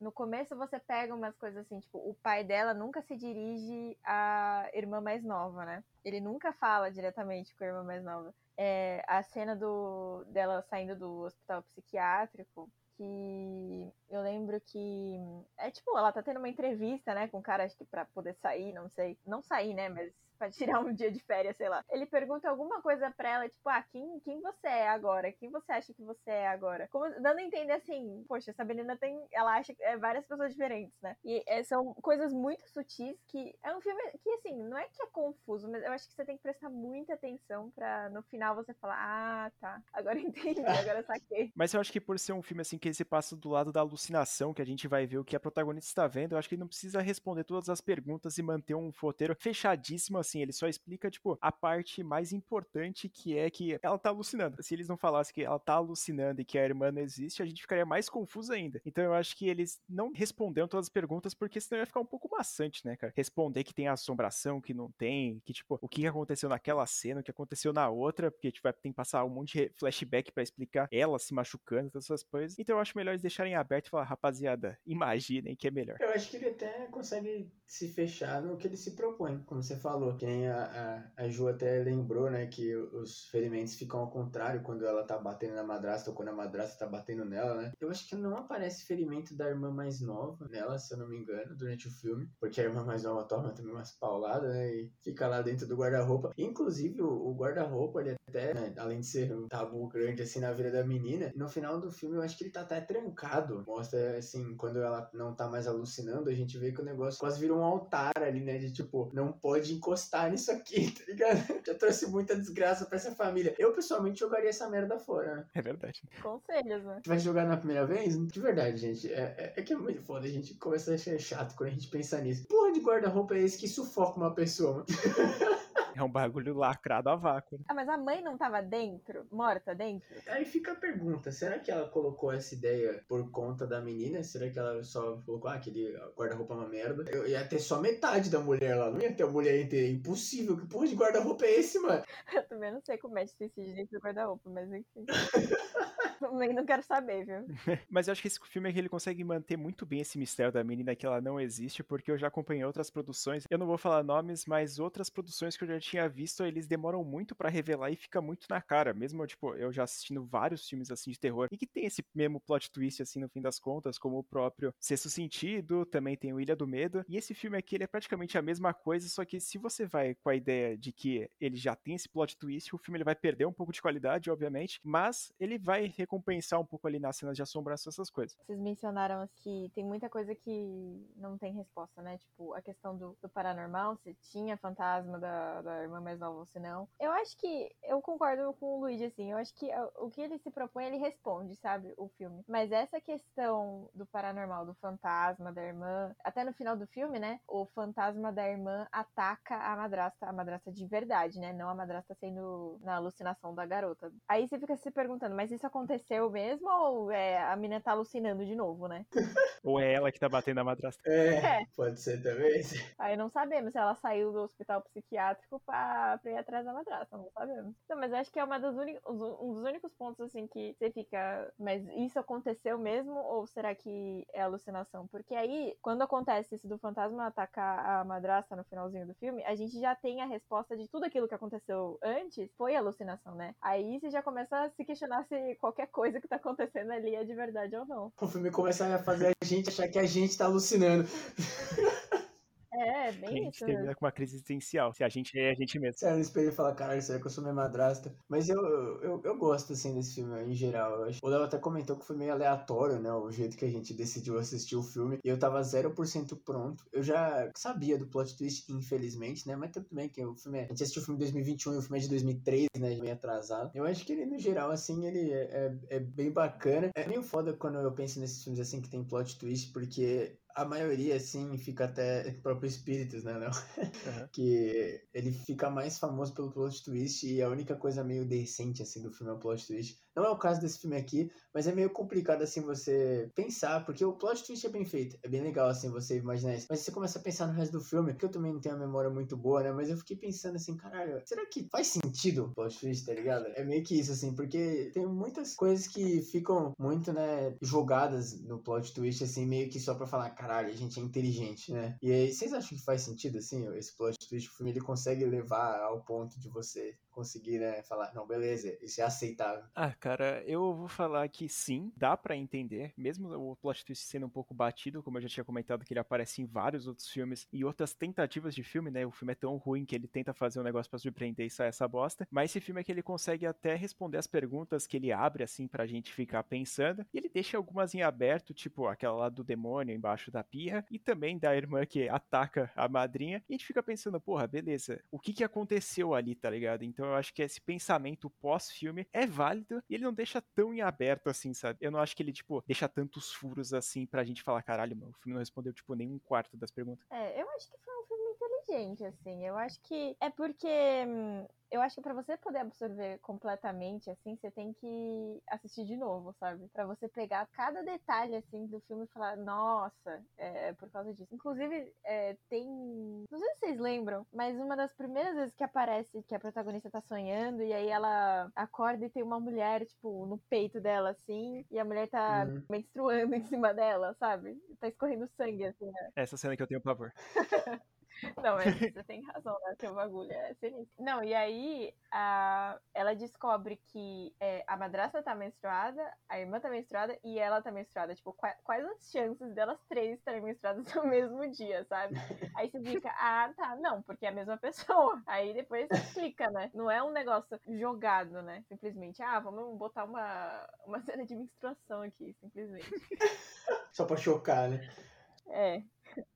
no começo você pega umas coisas assim, tipo, o pai dela nunca se dirige à irmã mais nova, né? Ele nunca fala diretamente com a irmã mais nova. É, a cena do, dela saindo do hospital psiquiátrico, que eu lembro que é tipo, ela tá tendo uma entrevista, né, com o cara, acho que pra poder sair, não sei. Não sair, né, mas pra tirar um dia de férias, sei lá. Ele pergunta alguma coisa pra ela, tipo, ah, quem, quem você é agora? Quem você acha que você é agora? Como, dando a entender assim, poxa, essa menina tem. Ela acha é, várias pessoas diferentes, né? E é, são coisas muito sutis que. É um filme que, assim, não é que é confuso, mas eu acho que você tem que prestar muita atenção pra no final você falar, ah, tá. Agora <laughs> entendi, agora saquei. Mas eu acho que por ser um filme assim que ele se passa do lado da alucinação, que a gente vai ver o que a protagonista está vendo, eu acho que ele não precisa responder todas as perguntas e manter um roteiro fechadíssimo assim, ele só explica, tipo, a parte mais importante que é que ela tá alucinando. Se eles não falassem que ela tá alucinando e que a irmã não existe, a gente ficaria mais confuso ainda. Então eu acho que eles não responderam todas as perguntas, porque senão ia ficar um pouco maçante, né, cara? Responder que tem assombração, que não tem, que, tipo, o que aconteceu naquela cena, o que aconteceu na outra, porque, tipo, tem que passar um monte de flashback para explicar ela se machucando, todas essas coisas. Então eu acho melhor eles deixarem aberto e falar, rapaziada, imaginem que é melhor. Eu acho que ele até consegue se fechar no que ele se propõe, como você falou. Que nem a, a, a Ju até lembrou, né, que os ferimentos ficam ao contrário quando ela tá batendo na madrasta ou quando a madrasta tá batendo nela, né? Eu acho que não aparece ferimento da irmã mais nova nela, se eu não me engano, durante o filme, porque a irmã mais nova toma também umas pauladas, né, e fica lá dentro do guarda-roupa. Inclusive, o, o guarda-roupa, ele até, né, além de ser um tabu grande assim na vida da menina, no final do filme eu acho que ele tá até trancado. Mostra, assim, quando ela não tá mais alucinando, a gente vê que o negócio quase vira um altar ali, né, de tipo, não pode encostar nisso aqui, <laughs> tá ligado? Já trouxe muita desgraça pra essa família. Eu, pessoalmente, jogaria essa merda fora, né? É verdade. Conselhos, né? Vai jogar na primeira vez? De verdade, gente. É, é, é que é muito foda. A gente começa a achar chato quando a gente pensa nisso. Porra de guarda-roupa é esse que sufoca uma pessoa, mano? <laughs> É um bagulho lacrado a vácuo. Né? Ah, mas a mãe não tava dentro? Morta dentro? Aí fica a pergunta: será que ela colocou essa ideia por conta da menina? Será que ela só colocou, ah, aquele guarda-roupa é uma merda? Eu ia ter só metade da mulher lá, não ia ter a mulher inteira. Impossível. Que porra de guarda-roupa é esse, mano? <laughs> Eu também não sei como é de suicídio dentro do guarda-roupa, mas enfim. <laughs> Também não quero saber, viu? <laughs> Mas eu acho que esse filme é que ele consegue manter muito bem esse mistério da menina que ela não existe, porque eu já acompanhei outras produções. Eu não vou falar nomes, mas outras produções que eu já tinha visto, eles demoram muito para revelar e fica muito na cara. Mesmo, tipo, eu já assistindo vários filmes assim de terror e que tem esse mesmo plot twist, assim, no fim das contas, como o próprio Sexto Sentido, também tem o Ilha do Medo. E esse filme aqui, ele é praticamente a mesma coisa, só que se você vai com a ideia de que ele já tem esse plot twist, o filme ele vai perder um pouco de qualidade, obviamente, mas ele vai recompensar um pouco ali nas cenas de assombração, essas coisas. Vocês mencionaram que tem muita coisa que não tem resposta, né? Tipo, a questão do, do paranormal, se tinha fantasma da, da irmã mais nova ou se não. Eu acho que eu concordo com o Luigi, assim. Eu acho que o que ele se propõe, ele responde, sabe? O filme. Mas essa questão do paranormal, do fantasma da irmã, até no final do filme, né? O fantasma da irmã ataca a madrasta, a madrasta de verdade, né? Não a madrasta sendo na alucinação da garota. Aí você fica se perguntando, mas isso aconteceu mesmo ou é, a menina tá alucinando de novo, né? <laughs> ou é ela que tá batendo a madrasta? É, é. pode ser também. Aí não sabemos se ela saiu do hospital psiquiátrico pra, pra ir atrás da madrasta, não sabemos. Não, mas acho que é uma únicos, um dos únicos pontos, assim, que você fica, mas isso aconteceu mesmo ou será que é alucinação? Porque aí, quando acontece isso do fantasma atacar a madrasta no finalzinho do filme, a gente já tem a resposta de tudo aquilo que aconteceu antes foi alucinação, né? Aí você já começa a se questionar se qualquer coisa que tá acontecendo ali é de verdade ou não. O filme começa a fazer a gente achar que a gente tá alucinando. <laughs> É, bem a gente isso. termina mesmo. com uma crise existencial. Se a gente é a gente mesmo. Você olha no espelho e fala, caralho, será que eu sou minha madrasta? Mas eu, eu, eu gosto, assim, desse filme em geral. Eu acho. O Léo até comentou que foi meio aleatório, né? O jeito que a gente decidiu assistir o filme. E eu tava 0% pronto. Eu já sabia do plot twist, infelizmente, né? Mas tudo bem que o filme é... A gente assistiu o filme em 2021 e o filme é de 2003, né? Meio atrasado. Eu acho que ele, no geral, assim, ele é, é, é bem bacana. É meio foda quando eu penso nesses filmes, assim, que tem plot twist, porque a maioria, assim, fica até <laughs> próprio Espíritos, né, Léo? Uhum. que ele fica mais famoso pelo plot twist e a única coisa meio decente, assim, do filme é o plot twist. Não é o caso desse filme aqui, mas é meio complicado, assim, você pensar, porque o plot twist é bem feito. É bem legal, assim, você imaginar isso. Mas você começa a pensar no resto do filme, que eu também não tenho a memória muito boa, né? Mas eu fiquei pensando assim, caralho, será que faz sentido o plot twist, tá ligado? É meio que isso, assim, porque tem muitas coisas que ficam muito, né, jogadas no plot twist, assim, meio que só pra falar, caralho, a gente é inteligente, né? E aí, vocês acham que faz sentido, assim, esse plot twist? O filme ele consegue levar ao ponto de você conseguir né, falar, não, beleza, isso é aceitável. Ah, cara, eu vou falar que sim, dá para entender, mesmo o plot twist sendo um pouco batido, como eu já tinha comentado que ele aparece em vários outros filmes e outras tentativas de filme, né? O filme é tão ruim que ele tenta fazer um negócio para surpreender e sai essa bosta, mas esse filme é que ele consegue até responder as perguntas que ele abre assim pra gente ficar pensando, e ele deixa algumas em aberto, tipo aquela lá do demônio embaixo da pia e também da irmã que ataca a madrinha, e a gente fica pensando, porra, beleza, o que que aconteceu ali, tá ligado? Então eu acho que esse pensamento pós-filme é válido e ele não deixa tão em aberto assim, sabe? Eu não acho que ele, tipo, deixa tantos furos assim pra gente falar, caralho, mano, o filme não respondeu, tipo, nem um quarto das perguntas. É, eu acho que foi um filme inteligente, assim. Eu acho que é porque eu acho que para você poder absorver completamente, assim, você tem que assistir de novo, sabe? Para você pegar cada detalhe, assim, do filme e falar, nossa, é, é por causa disso. Inclusive, é, tem. Não sei se vocês lembram, mas uma das primeiras vezes que aparece que a protagonista tá sonhando e aí ela acorda e tem uma mulher, tipo, no peito dela, assim, e a mulher tá Uhum. menstruando em cima dela, sabe? Tá escorrendo sangue, assim, né? Essa cena que eu tenho pavor. <laughs> Não, mas <laughs> você tem razão, né? Seu bagulho é sinistro. Não, e aí a... ela descobre que é, a madrasta tá menstruada, a irmã tá menstruada e ela tá menstruada. Tipo, qua- quais as chances delas três estarem menstruadas <laughs> no mesmo dia, sabe? Aí você fica, <laughs> ah, tá, não, porque é a mesma pessoa. Aí depois você explica, né? Não é um negócio jogado, né? Simplesmente, ah, vamos botar uma, uma cena de menstruação aqui, simplesmente. Só pra chocar, né? É,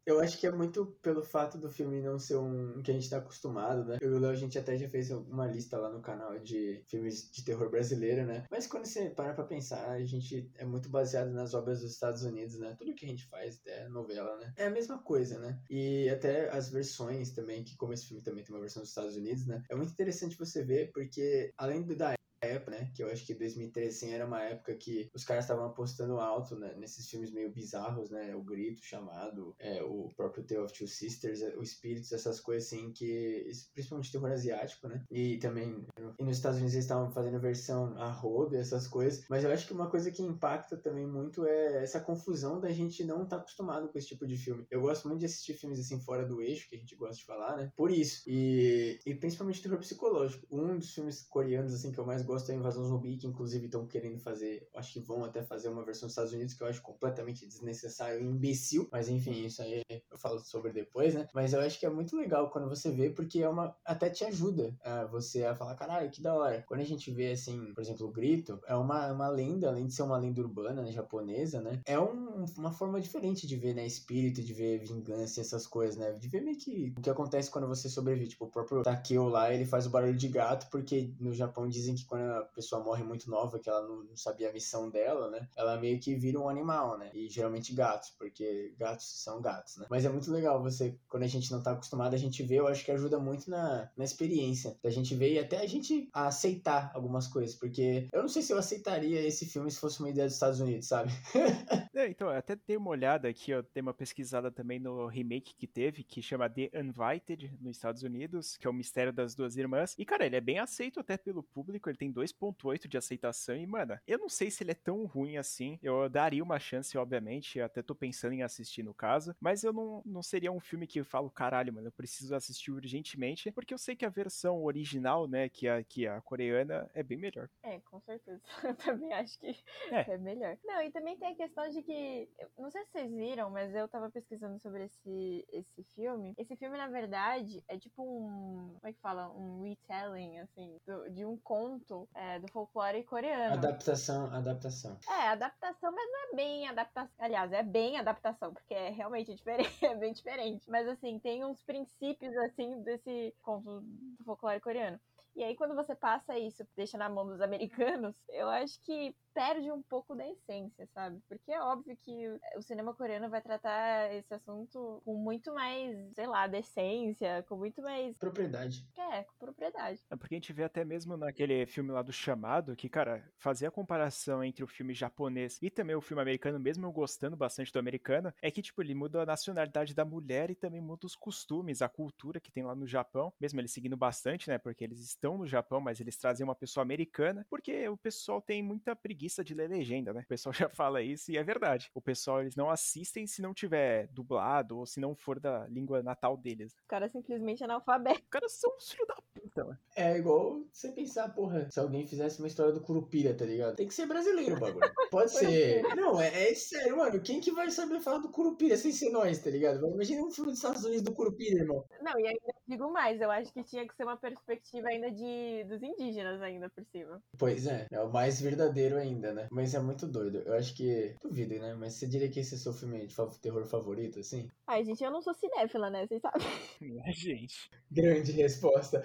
Eu acho que é muito pelo fato do filme não ser um que a gente tá acostumado, né? Eu e o Léo, a gente até já fez uma lista lá no canal de filmes de terror brasileiro, né? Mas quando você para pra pensar, a gente é muito baseado nas obras dos Estados Unidos, né? Tudo que a gente faz é novela, né? É a mesma coisa, né? E até as versões também, que como esse filme também tem uma versão dos Estados Unidos, né? É muito interessante você ver, porque além do da época, né? Que eu acho que 2013 assim, era uma época que os caras estavam apostando alto né, nesses filmes meio bizarros, né? O Grito, Chamado, é, o próprio Tale of Two Sisters, é, o Espíritos, essas coisas assim que. Principalmente terror asiático, né? E também. E nos Estados Unidos eles estavam fazendo versão a rodo e essas coisas. Mas eu acho que uma coisa que impacta também muito é essa confusão da gente não estar acostumado com esse tipo de filme. Eu gosto muito de assistir filmes assim fora do eixo, que a gente gosta de falar, né? Por isso. E, e principalmente terror psicológico. Um dos filmes coreanos assim que eu mais gosto é Invasão Zumbi, que inclusive estão querendo fazer, acho que vão até fazer uma versão dos Estados Unidos que eu acho completamente desnecessário e imbecil, mas enfim, isso aí eu falo sobre depois, né? Mas eu acho que é muito legal quando você vê, porque é uma até te ajuda a você a falar, caralho, que da hora. Quando a gente vê assim, por exemplo, o Grito, é uma, uma lenda, além de ser uma lenda urbana, né, japonesa, né? É um, uma forma diferente de ver, né, espírito, de ver vingança e essas coisas, né? De ver meio que o que acontece quando você sobrevive. Tipo, o próprio Takeo lá, ele faz o barulho de gato, porque no Japão dizem que quando a pessoa morre muito nova, que ela não sabia a missão dela, né? Ela meio que vira um animal, né? E geralmente gatos, porque gatos são gatos, né? Mas é muito legal você, quando a gente não tá acostumado, a gente vê, eu acho que ajuda muito na, na experiência da gente ver e até a gente aceitar algumas coisas, porque eu não sei se eu aceitaria esse filme se fosse uma ideia dos Estados Unidos, sabe? <laughs> É, então, eu até dei uma olhada aqui, ó, dei uma pesquisada também no remake que teve, que chama The Invited, nos Estados Unidos, que é o Mistério das Duas Irmãs. E, cara, ele é bem aceito até pelo público, ele tem 2.8 de aceitação. E, mano, eu não sei se ele é tão ruim assim. Eu daria uma chance, obviamente, até tô pensando em assistir no caso, mas eu não, não seria um filme que eu falo, caralho, mano, eu preciso assistir urgentemente, porque eu sei que a versão original, né, que a, que a coreana, é bem melhor. É, com certeza. <laughs> Eu também acho que É. é. melhor. Não, e também tem a questão de que. Não sei se vocês viram, mas eu tava pesquisando sobre esse, esse filme. Esse filme, na verdade, é tipo um. Como é que fala? Um retelling, assim, do- de um conto é, do folclore coreano. Adaptação, adaptação. É, adaptação, mas não é bem adaptação. Aliás, é bem adaptação, porque é realmente <laughs> diferente, é bem diferente. Mas assim, tem uns princípios assim desse conto do folclore coreano. E aí, quando você passa isso, deixa na mão dos <laughs> americanos, eu acho que perde um pouco da essência, sabe? Porque é óbvio que o cinema coreano vai tratar esse assunto com muito mais, sei lá, decência, com muito mais. Propriedade. É, com propriedade. É porque a gente vê até mesmo naquele filme lá do Chamado, que, cara, fazer a comparação entre o filme japonês e também o filme americano, mesmo eu gostando bastante do americano, é que, tipo, ele muda a nacionalidade da mulher e também muda os costumes, a cultura que tem lá no Japão, mesmo eles seguindo bastante, né, porque eles estão no Japão, mas eles trazem uma pessoa americana, porque o pessoal tem muita preguiça preguiça de ler legenda, né? O pessoal <laughs> já fala isso e é verdade. O pessoal, eles não assistem se não tiver dublado ou se não for da língua natal deles. O cara é simplesmente analfabeto. Os caras são os filhos da puta, mano. É igual você pensar, porra, se alguém fizesse uma história do Curupira, tá ligado? Tem que ser brasileiro o bagulho. <laughs> Pode ser. Não, é, é sério, mano. Quem que vai saber falar do Curupira sem ser nós, tá ligado? Imagina um filme dos Estados Unidos do Curupira, irmão. Não, e ainda digo mais, eu acho que tinha que ser uma perspectiva ainda de dos indígenas ainda por cima. Pois é, é o mais verdadeiro ainda, né? Mas é muito doido. Eu acho que. Duvido, né? Mas você diria que esse é seu filme de terror favorito, assim? Ai, gente, eu não sou cinéfila, né? Vocês sabem. Minha gente. Grande resposta.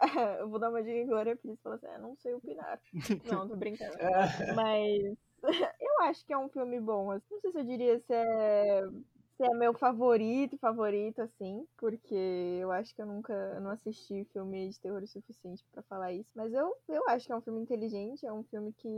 <laughs> eu vou dar uma dica agora pra eles falar assim, ah, não sei opinar. <laughs> Não, tô brincando. Ah, Mas <laughs> eu acho que é um filme bom. assim. Não sei se eu diria se é, se é meu favorito, favorito, assim, porque eu acho que eu nunca não assisti filme de terror o suficiente pra falar isso. Mas eu, eu acho que é um filme inteligente, é um filme que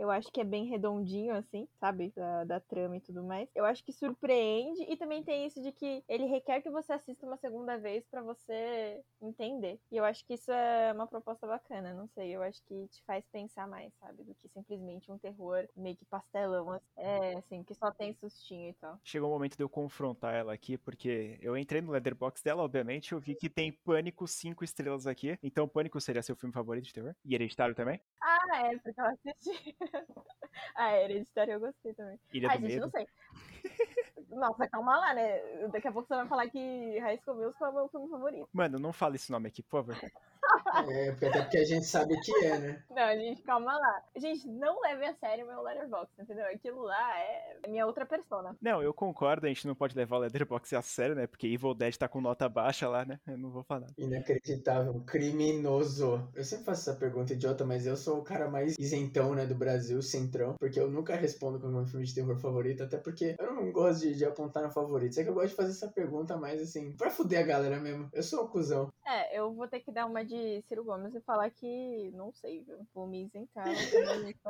eu acho que é bem redondinho, assim, sabe? Da, da trama e tudo mais. Eu acho que surpreende e também tem isso de que ele requer que você assista uma segunda vez pra você entender. E eu acho que isso é uma proposta bacana, não sei. Eu acho que te faz pensar mais, sabe? Do que simplesmente um terror meio que pastelão. assim. É, assim, que só tem sustinho e tal. Chegou o momento de eu confrontar ela aqui, porque eu entrei no Letterboxd dela, obviamente, eu vi que tem Pânico 5 estrelas aqui. Então, Pânico seria seu filme favorito de terror? E Hereditário também? Ah, é, porque eu assisti. <laughs> ah, Hereditário eu gostei também. Ilha Ai, do gente, Medo? não sei. Nossa, calma lá, né? Daqui a pouco você vai falar que High School Musical é o meu filme favorito. Mano, não fala esse nome aqui, por favor. É, porque até porque a gente sabe que é, né? Não, gente, calma lá. Gente, não leve a sério o meu Letterboxd, entendeu? Aquilo lá é minha outra persona. Não, eu concordo, a gente não pode levar o Letterboxd a sério, né? Porque Evil Dead tá com nota baixa lá, né? Eu não vou falar. Inacreditável, criminoso. Eu sempre faço essa pergunta idiota, mas eu sou o cara mais isentão, né, do Brasil, centrão, porque eu nunca respondo com o meu filme de terror favorito, até porque eu não gosto de, de apontar no favorito. Só que eu gosto de fazer essa pergunta mais assim, pra fuder a galera mesmo. Eu sou um cuzão. É, eu vou ter que dar uma de Ciro Gomes e falar que não sei, viu? Vou me isentar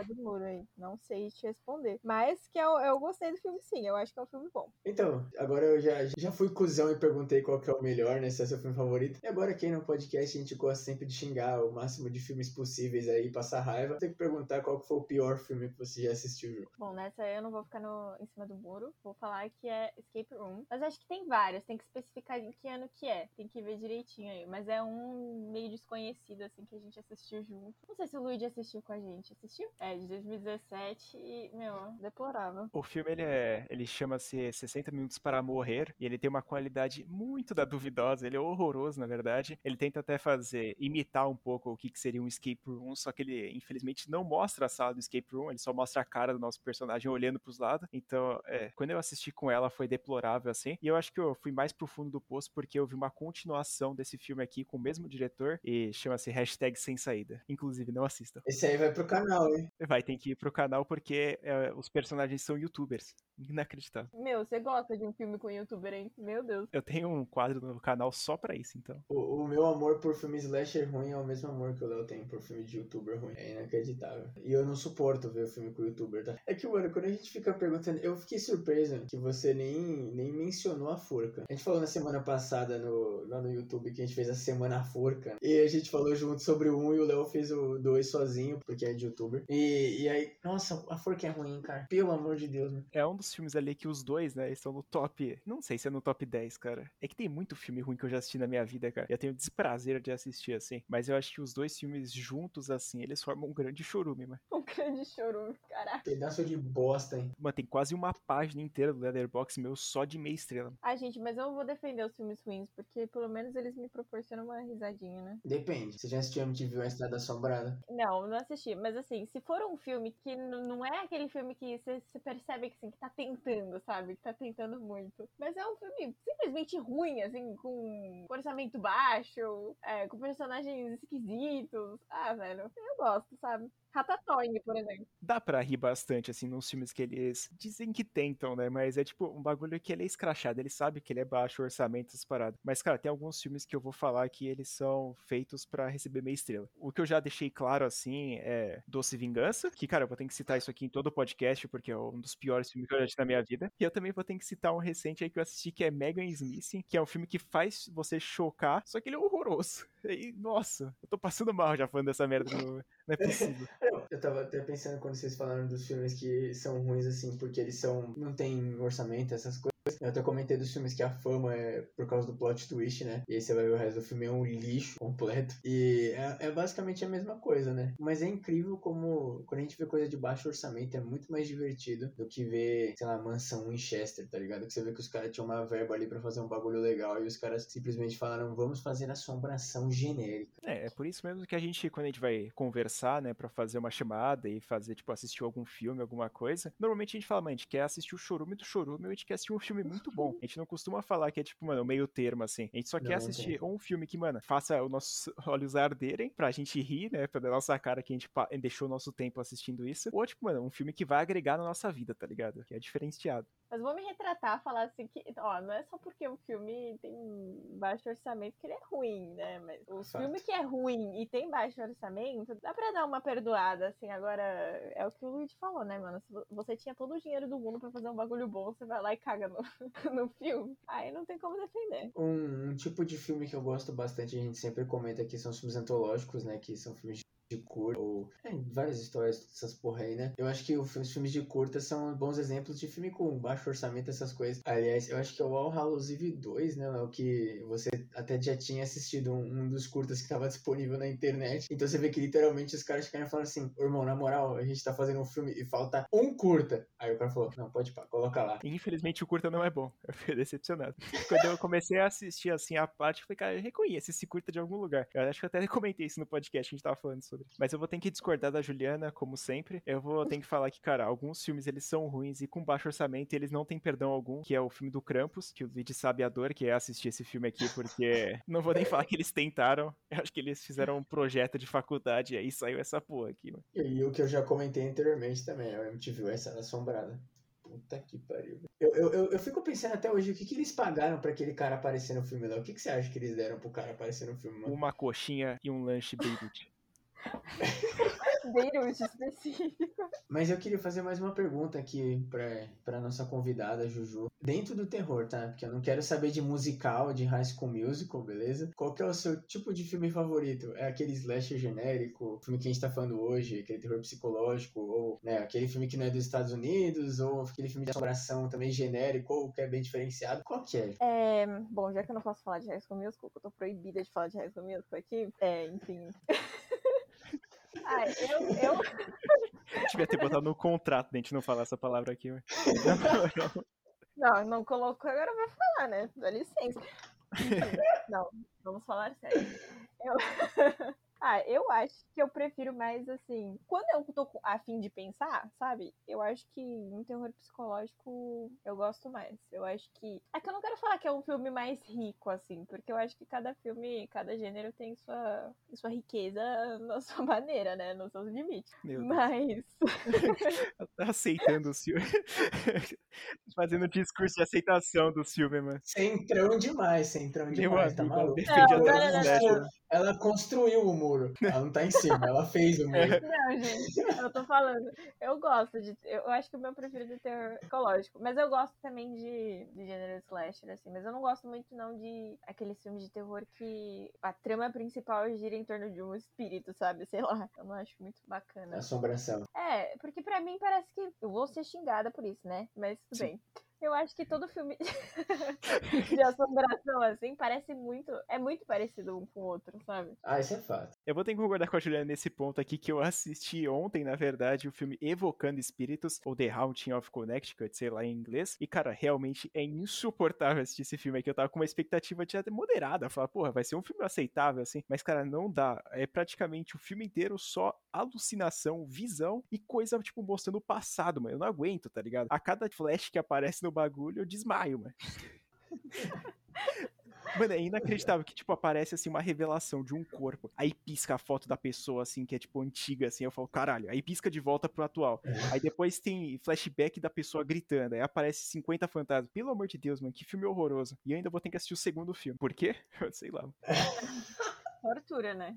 do muro aí. Não sei te responder. Mas que eu, eu gostei do filme sim, eu acho que é um filme bom. Então, agora eu já, já fui cuzão e perguntei qual que é o melhor, né? Se é seu filme favorito. E agora aqui no podcast a gente gosta sempre de xingar o máximo de filmes possíveis aí, passar raiva. Tem que perguntar qual que foi o pior filme que você já assistiu. Bom, nessa aí eu não vou ficar no, em cima do muro. Vou falar que é Escape Room. Mas acho que tem vários, tem que especificar em que ano que é. Tem que ver direitinho aí. Mas é um meio desconhecido, assim, que a gente assistiu junto. Não sei se o Luigi assistiu com a gente. Assistiu? É, de 2017 e, meu, deplorável. O filme, ele é. Ele chama-se 60 Minutos para Morrer. E ele tem uma qualidade muito da duvidosa. Ele é horroroso, na verdade. Ele tenta até fazer. imitar um pouco o que, que seria um escape room. Só que ele, infelizmente, não mostra a sala do escape room. Ele só mostra a cara do nosso personagem olhando pros lados. Então, é. Quando eu assisti com ela, foi deplorável, assim. E eu acho que eu fui mais pro fundo do poço porque eu vi uma continuação desse filme aqui com o mesmo diretor. E chama-se hashtag sem saída. Inclusive, não assistam. Esse aí vai pro canal, hein? Vai ter que ir pro canal porque é, os personagens são youtubers. Inacreditável. Meu, você gosta de um filme com youtuber, hein? Meu Deus. Eu tenho um quadro no canal só pra isso, então. O, o meu amor por filme slasher ruim é o mesmo amor que o Léo tem por filme de youtuber ruim. É inacreditável. E eu não suporto ver o filme com youtuber, tá? É que, mano, quando a gente fica perguntando, eu fiquei surpreso que você nem, nem mencionou a forca. A gente falou na semana passada no, lá no YouTube que a gente fez a Semana Forca. E a gente falou junto sobre o 1 e o Léo fez o 2 sozinho, porque é de youtuber. E, e aí, nossa, a forca é ruim, cara. Pelo amor de Deus, mano. É um dos filmes ali que os dois, né, estão no top. Não sei se é no top 10, cara. É que tem muito filme ruim que eu já assisti na minha vida, cara. Eu tenho desprazer de assistir, assim. Mas eu acho que os dois filmes juntos, assim, eles formam um grande chorume, mano. Um grande chorume, caraca. Pedaço de bosta, hein? Mano, tem quase uma página inteira do Letterboxd meu só de meia estrela. Ah, gente, mas eu vou defender os filmes ruins, porque pelo menos eles me proporcionam uma risadinha, né? Depende. Você já assistiu MTV A Estrada Assombrada? Não, não assisti. Mas assim, se for um filme que não é aquele filme que você você percebe que, assim, que tá tentando, sabe? Que tá tentando muito. Mas é um filme simplesmente ruim, assim, com orçamento baixo, é, com personagens esquisitos. Ah, velho, eu gosto, sabe? Ratatouille, por exemplo. Dá pra rir bastante, assim, nos filmes que eles dizem que tentam, né? Mas é tipo um bagulho que ele é escrachado. Ele sabe que ele é baixo orçamento, essas paradas. Mas, cara, tem alguns filmes que eu vou falar que eles são feitos pra receber meia estrela. O que eu já deixei claro, assim, é Doce Vingança. Que, cara, eu vou ter que citar isso aqui em todo o podcast, porque é um dos piores filmes que eu já assisti na minha vida. E eu também vou ter que citar um recente aí que eu assisti, que é Megan Smith, que é um filme que faz você chocar, só que ele é horroroso. <laughs> E, nossa, eu tô passando mal já falando dessa merda. Não, não é possível. <laughs> Eu tava até pensando quando vocês falaram dos filmes que são ruins, assim, porque eles são. não tem orçamento, essas coisas. Eu até comentei dos filmes que a fama é por causa do plot twist, né? E aí você vai ver o resto do filme é um lixo completo. E é, é, basicamente a mesma coisa, né? Mas é incrível como quando a gente vê coisa de baixo orçamento é muito mais divertido do que ver, sei lá, Mansão Winchester, tá ligado? Que você vê que os caras tinham uma verba ali para fazer um bagulho legal e os caras simplesmente falaram, vamos fazer assombração genérica. É, é por isso mesmo que a gente, quando a gente vai conversar, né, pra fazer uma chamada e fazer, tipo, assistir algum filme, alguma coisa, normalmente a gente fala, mano, a gente quer assistir o chorume do chorume a gente quer assistir um filme muito bom. A gente não costuma falar que é tipo, mano, meio termo, assim. A gente só não, quer assistir um filme que, mano, faça os nossos <laughs> olhos arderem pra gente rir, né? Pra nossa cara que a gente deixou o nosso tempo assistindo isso. Ou, tipo, mano, um filme que vai agregar na nossa vida, tá ligado? Que é diferenciado. Mas vou me retratar, falar assim que, ó, não é só porque o filme tem baixo orçamento que ele é ruim, né? Mas o Fato. filme que é ruim e tem baixo orçamento, dá pra dar uma perdoada, assim. Agora, é o que o Luigi falou, né, mano? Se você tinha todo o dinheiro do mundo pra fazer um bagulho bom, você vai lá e caga no, <laughs> no filme. Aí não tem como defender. Um, um tipo de filme que eu gosto bastante, a gente sempre comenta aqui, são os filmes antológicos, né? Que são filmes de curta, ou é, várias histórias dessas porra aí, né? Eu acho que os filmes de curta são bons exemplos de filme com baixo orçamento, essas coisas. Aliás, eu acho que é o All Hallows Eve 2, né? O que você até já tinha assistido um, um dos curtas que estava disponível na internet. Então você vê que literalmente os caras ficaram falando assim: irmão, na moral, a gente tá fazendo um filme e falta um curta. Aí o cara falou: não, pode pá, coloca lá. Infelizmente o curta não é bom. Eu fui decepcionado. <laughs> Quando eu comecei a assistir assim a parte, eu falei, cara, eu reconheço esse curta de algum lugar. Eu acho que eu até comentei isso no podcast que a gente tava falando sobre. Mas eu vou ter que discordar da Juliana, como sempre. Eu vou ter que falar que, cara, alguns filmes eles são ruins e com baixo orçamento eles não têm perdão algum, que é o filme do Krampus, que o Luigi sabe a dor que é assistir esse filme aqui, porque <laughs> não vou nem falar que eles tentaram. Eu acho que eles fizeram um projeto de faculdade e aí saiu essa porra aqui, mano. E o que eu já comentei anteriormente também, a MTV essa assombrada. Puta que pariu. Eu, eu, eu, eu, fico pensando até hoje o que, que eles pagaram pra aquele cara aparecer no filme lá. O que, que você acha que eles deram pro cara aparecer no filme, mano? Uma coxinha e um lanche Beirute. Beirute específico. Mas eu queria fazer mais uma pergunta aqui pra, pra nossa convidada, Juju. Dentro do terror, tá? Porque eu não quero saber de musical, de high school musical, beleza? Qual que é o seu tipo de filme favorito? É aquele slasher genérico, filme que a gente tá falando hoje, aquele terror psicológico, ou né, aquele filme que não é dos Estados Unidos, ou aquele filme de assombração também genérico, ou que é bem diferenciado? Qual que é? é bom, já que eu não posso falar de high school musical, eu tô proibida de falar de high school musical aqui, é, enfim... Eu, eu... <laughs> Devia ter botado no contrato a gente não falar essa palavra aqui. <laughs> Não, não colocou, agora vai falar, né? Dá licença. <laughs> Não, vamos falar sério. Eu... Ah, eu acho que eu prefiro mais assim. Quando eu tô a fim de pensar, sabe? Eu acho que um terror psicológico eu gosto mais. Eu acho que. É que eu não quero falar que é um filme mais rico, assim, porque eu acho que cada filme, cada gênero tem sua, sua riqueza <laughs> na sua maneira, né? Nos seus limites. Meu Mas. <laughs> tá aceitando o filme. <laughs> Fazendo discurso de aceitação do filme, mano. Centrão demais, centrão demais. Meu tá maluco? Não, não, não, ela construiu o muro. Ela não tá em cima, ela fez o <laughs> muro. Não, gente, eu tô falando. Eu gosto de. Eu acho que o meu preferido é terror ecológico. Mas eu gosto também de, de gênero slasher, assim. Mas eu não gosto muito, não, de aqueles filmes de terror que a trama principal gira em torno de um espírito, sabe? Sei lá. Eu não acho muito bacana. Assombração. É, porque pra mim parece que. Eu vou ser xingada por isso, né? Mas tudo Sim. <laughs> bem. Eu acho que todo filme <laughs> de assombração, assim, parece muito. É muito parecido um com o outro, sabe? Ah, isso é fato. Eu vou ter que concordar com a Juliana nesse ponto aqui, que eu assisti ontem, na verdade, o filme Evocando Espíritos, ou The Haunting of Connecticut, sei lá em inglês. E, cara, realmente é insuportável assistir esse filme aqui. Eu tava com uma expectativa de até moderada. Falar, porra, vai ser um filme aceitável, assim. Mas, cara, não dá. É praticamente o filme inteiro só alucinação, visão e coisa, tipo, mostrando o passado, mano. Eu não aguento, tá ligado? A cada flash que aparece no bagulho, eu desmaio, mano. <laughs> Mano, é inacreditável que, tipo, aparece, assim, uma revelação de um corpo. Aí pisca a foto da pessoa, assim, que é, tipo, antiga, assim. Eu falo, caralho. Aí pisca de volta pro atual. É. Aí depois tem flashback da pessoa gritando. Aí aparece 50 fantasmas. Pelo amor de Deus, mano, que filme horroroso. E ainda vou ter que assistir o segundo filme. Por quê? <laughs> Sei lá. <laughs> tortura, né?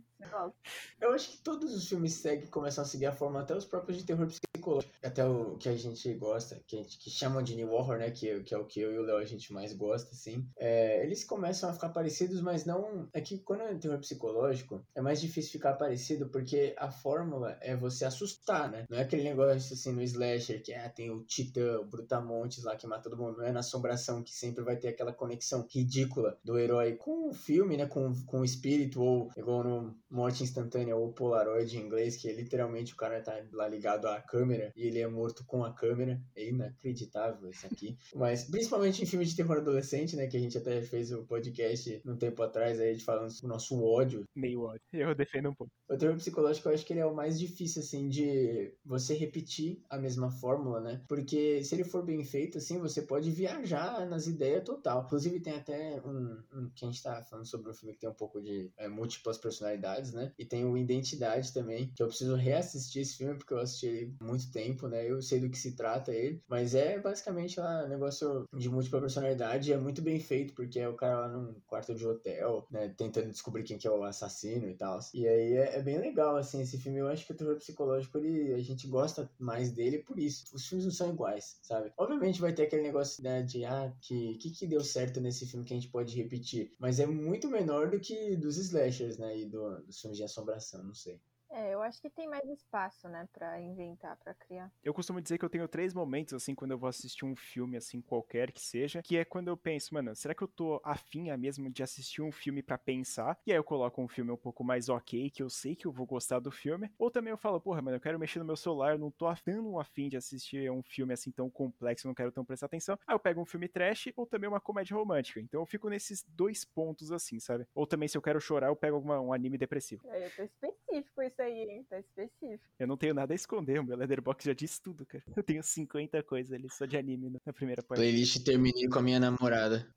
Eu acho que todos os filmes seguem, começam a seguir a forma, até os próprios de terror psicológico. Até o que a gente gosta, que, gente, que chamam de New Horror, né? Que, que é o que eu e o Léo a gente mais gosta, assim. É, eles começam a ficar parecidos, mas não. É que quando é terror psicológico, é mais difícil ficar parecido, porque a fórmula é você assustar, né? Não é aquele negócio assim no slasher que ah, tem o Titã, o Brutamontes lá que mata todo mundo. Não é na assombração que sempre vai ter aquela conexão ridícula do herói com o filme, né? Com, com o espírito, ou igual no Morte Instantânea ou Polaroid em inglês, que é literalmente o cara tá lá ligado à câmera e ele é morto com a câmera. É inacreditável isso aqui. <laughs> Mas principalmente em filmes de terror adolescente, né? Que a gente até fez o podcast um tempo atrás aí, de falando sobre o nosso ódio. Meio ódio. Eu defendo um pouco. O terror psicológico eu acho que ele é o mais difícil, assim, de você repetir a mesma fórmula, né? Porque se ele for bem feito, assim, você pode viajar nas ideias total. Inclusive tem até um, um que a gente tá falando sobre um filme que tem um pouco de é, múltiplas personalidades, né? E tem o Identidade também, que eu preciso reassistir esse filme porque eu assisti ele muito tempo, né? Eu sei do que se trata ele, mas é basicamente lá um negócio de múltipla personalidade e é muito bem feito porque é o cara lá num quarto de hotel, né? Tentando descobrir quem que é o assassino e tal. E aí é, é, bem legal, assim, esse filme. Eu acho que o terror psicológico, ele, a gente gosta mais dele por isso. Os filmes não são iguais, sabe? Obviamente vai ter aquele negócio né, de, ah, que, que que deu certo nesse filme que a gente pode repetir? Mas é muito menor do que dos slashers, né? E do, dos filmes de assombração, não sei. É, eu acho que tem mais espaço, né, pra inventar, pra criar. Eu costumo dizer que eu tenho três momentos, assim, quando eu vou assistir um filme, assim, qualquer que seja, que é quando eu penso, mano, será que eu tô afim a mesmo de assistir um filme para pensar? E aí eu coloco um filme um pouco mais ok, que eu sei que eu vou gostar do filme. Ou também eu falo, porra, mano, eu quero mexer no meu celular, eu não tô tão afim de assistir um filme assim tão complexo, eu não quero tão prestar atenção. Aí eu pego um filme trash ou também uma comédia romântica. Então eu fico nesses dois pontos, assim, sabe? Ou também, se eu quero chorar, eu pego alguma, um anime depressivo. É, eu tô específico isso aí, hein? Tá específico específico. Eu não tenho nada a esconder, o meu Leatherbox já diz tudo, cara. Eu tenho 50 coisas ali só de anime na primeira parte. Playlist terminei com a minha namorada.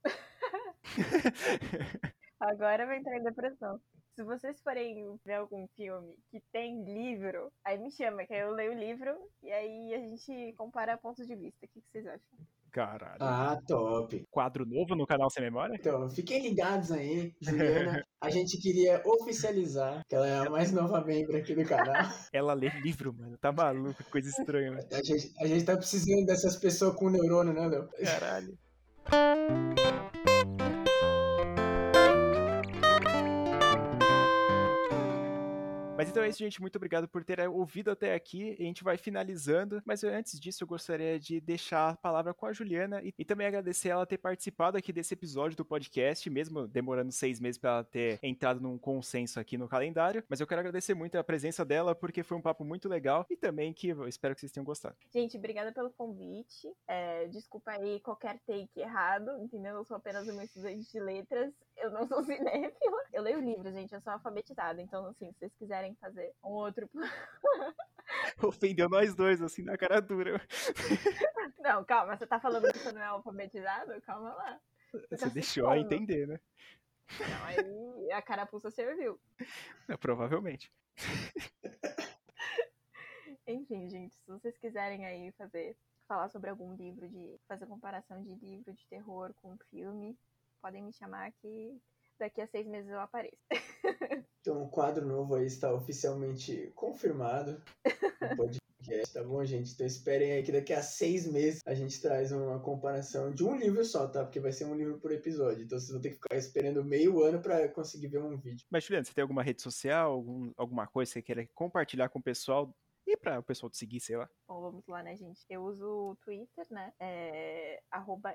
<laughs> Agora vai entrar em depressão. Se vocês forem ver algum filme que tem livro, aí me chama, que aí eu leio o livro e aí a gente compara pontos de vista. O que, que vocês acham? Caralho. Ah, top. Quadro novo no canal Sem Memória? Então, fiquem ligados aí, Juliana. a gente queria oficializar que ela é a mais nova membro aqui do canal. Ela lê livro, mano. Tá maluco, coisa estranha. Mano. A gente, a gente tá precisando dessas pessoas com neurônio, né, Léo? Caralho. Mas então é isso, gente. Muito obrigado por ter ouvido até aqui. A gente vai finalizando. Mas antes disso, eu gostaria de deixar a palavra com a Juliana e, e também agradecer ela ter participado aqui desse episódio do podcast, mesmo demorando seis meses para ela ter entrado num consenso aqui no calendário. Mas eu quero agradecer muito a presença dela, porque foi um papo muito legal e também que eu espero que vocês tenham gostado. Gente, obrigada pelo convite. É, desculpa aí qualquer take errado, entendeu? Eu sou apenas uma estudante de letras. Eu não sou <laughs> cinéfila. Eu leio livros, gente. Eu sou alfabetizada. Então, assim, se vocês quiserem fazer um outro. <laughs> Ofendeu nós dois, assim, na cara dura. <laughs> Não, calma, você tá falando que você não é alfabetizado? Calma lá. Você, você tá deixou a entender, né? Não, aí a carapuça serviu. É, provavelmente. Enfim, gente, se vocês quiserem aí fazer, falar sobre algum livro, de fazer comparação de livro de terror com filme, podem me chamar que daqui a seis meses eu apareço. <laughs> Então, o quadro novo aí está oficialmente confirmado no <laughs> podcast, tá bom, gente? Então, esperem aí que daqui a seis meses a gente traz uma comparação de um livro só, tá? Porque vai ser um livro por episódio. Então, vocês vão ter que ficar esperando meio ano para conseguir ver um vídeo. Mas, Juliano, você tem alguma rede social, algum, alguma coisa que você queira compartilhar com o pessoal e para o pessoal te seguir, sei lá. Bom, vamos lá, né, gente? Eu uso o Twitter, né? É,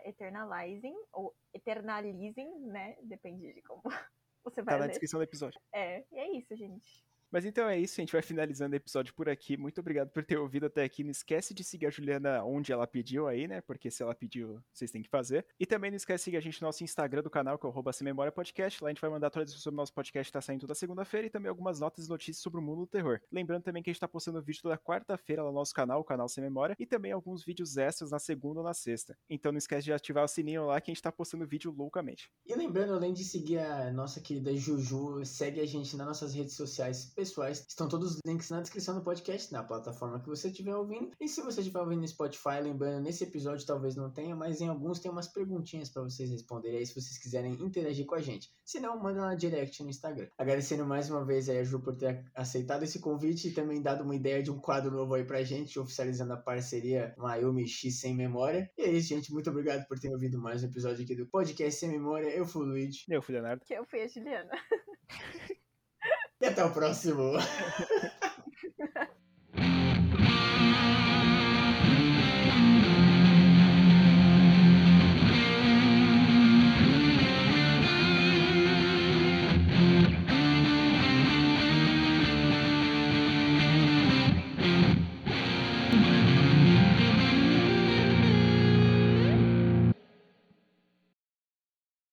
eternalizing, ou eternalizing, né? Depende de como <laughs> você vai Tá ler. na descrição do episódio. É, e é isso, gente. Mas então é isso, a gente vai finalizando o episódio por aqui. Muito obrigado por ter ouvido até aqui. Não esquece de seguir a Juliana onde ela pediu aí, né? Porque se ela pediu, vocês têm que fazer. E também não esquece de seguir a gente no nosso Instagram do canal, que é o Memória Podcast. Lá a gente vai mandar atualizações sobre o nosso podcast que tá saindo toda segunda-feira e também algumas notas e notícias sobre o mundo do terror. Lembrando também que a gente tá postando vídeo toda quarta-feira lá no nosso canal, o canal Sem Memória, e também alguns vídeos extras na segunda ou na sexta. Então não esquece de ativar o sininho lá que a gente tá postando vídeo loucamente. E lembrando, além de seguir a nossa querida Juju, segue a gente nas nossas redes sociais pessoais. Estão todos os links na descrição do podcast, na plataforma que você estiver ouvindo. E se você estiver ouvindo no Spotify, lembrando, nesse episódio talvez não tenha, mas em alguns tem umas perguntinhas para vocês responderem aí se vocês quiserem interagir com a gente. Se não, manda na direct no Instagram. Agradecendo mais uma vez aí a Ju por ter aceitado esse convite e também dado uma ideia de um quadro novo aí pra gente, oficializando a parceria Mayumi X Sem Memória. E é isso, gente. Muito obrigado por ter ouvido mais um episódio aqui do Podcast Sem Memória. Eu fui o Luigi. Eu fui o Leonardo. Que eu fui a Juliana. <laughs> E até o próximo. <laughs>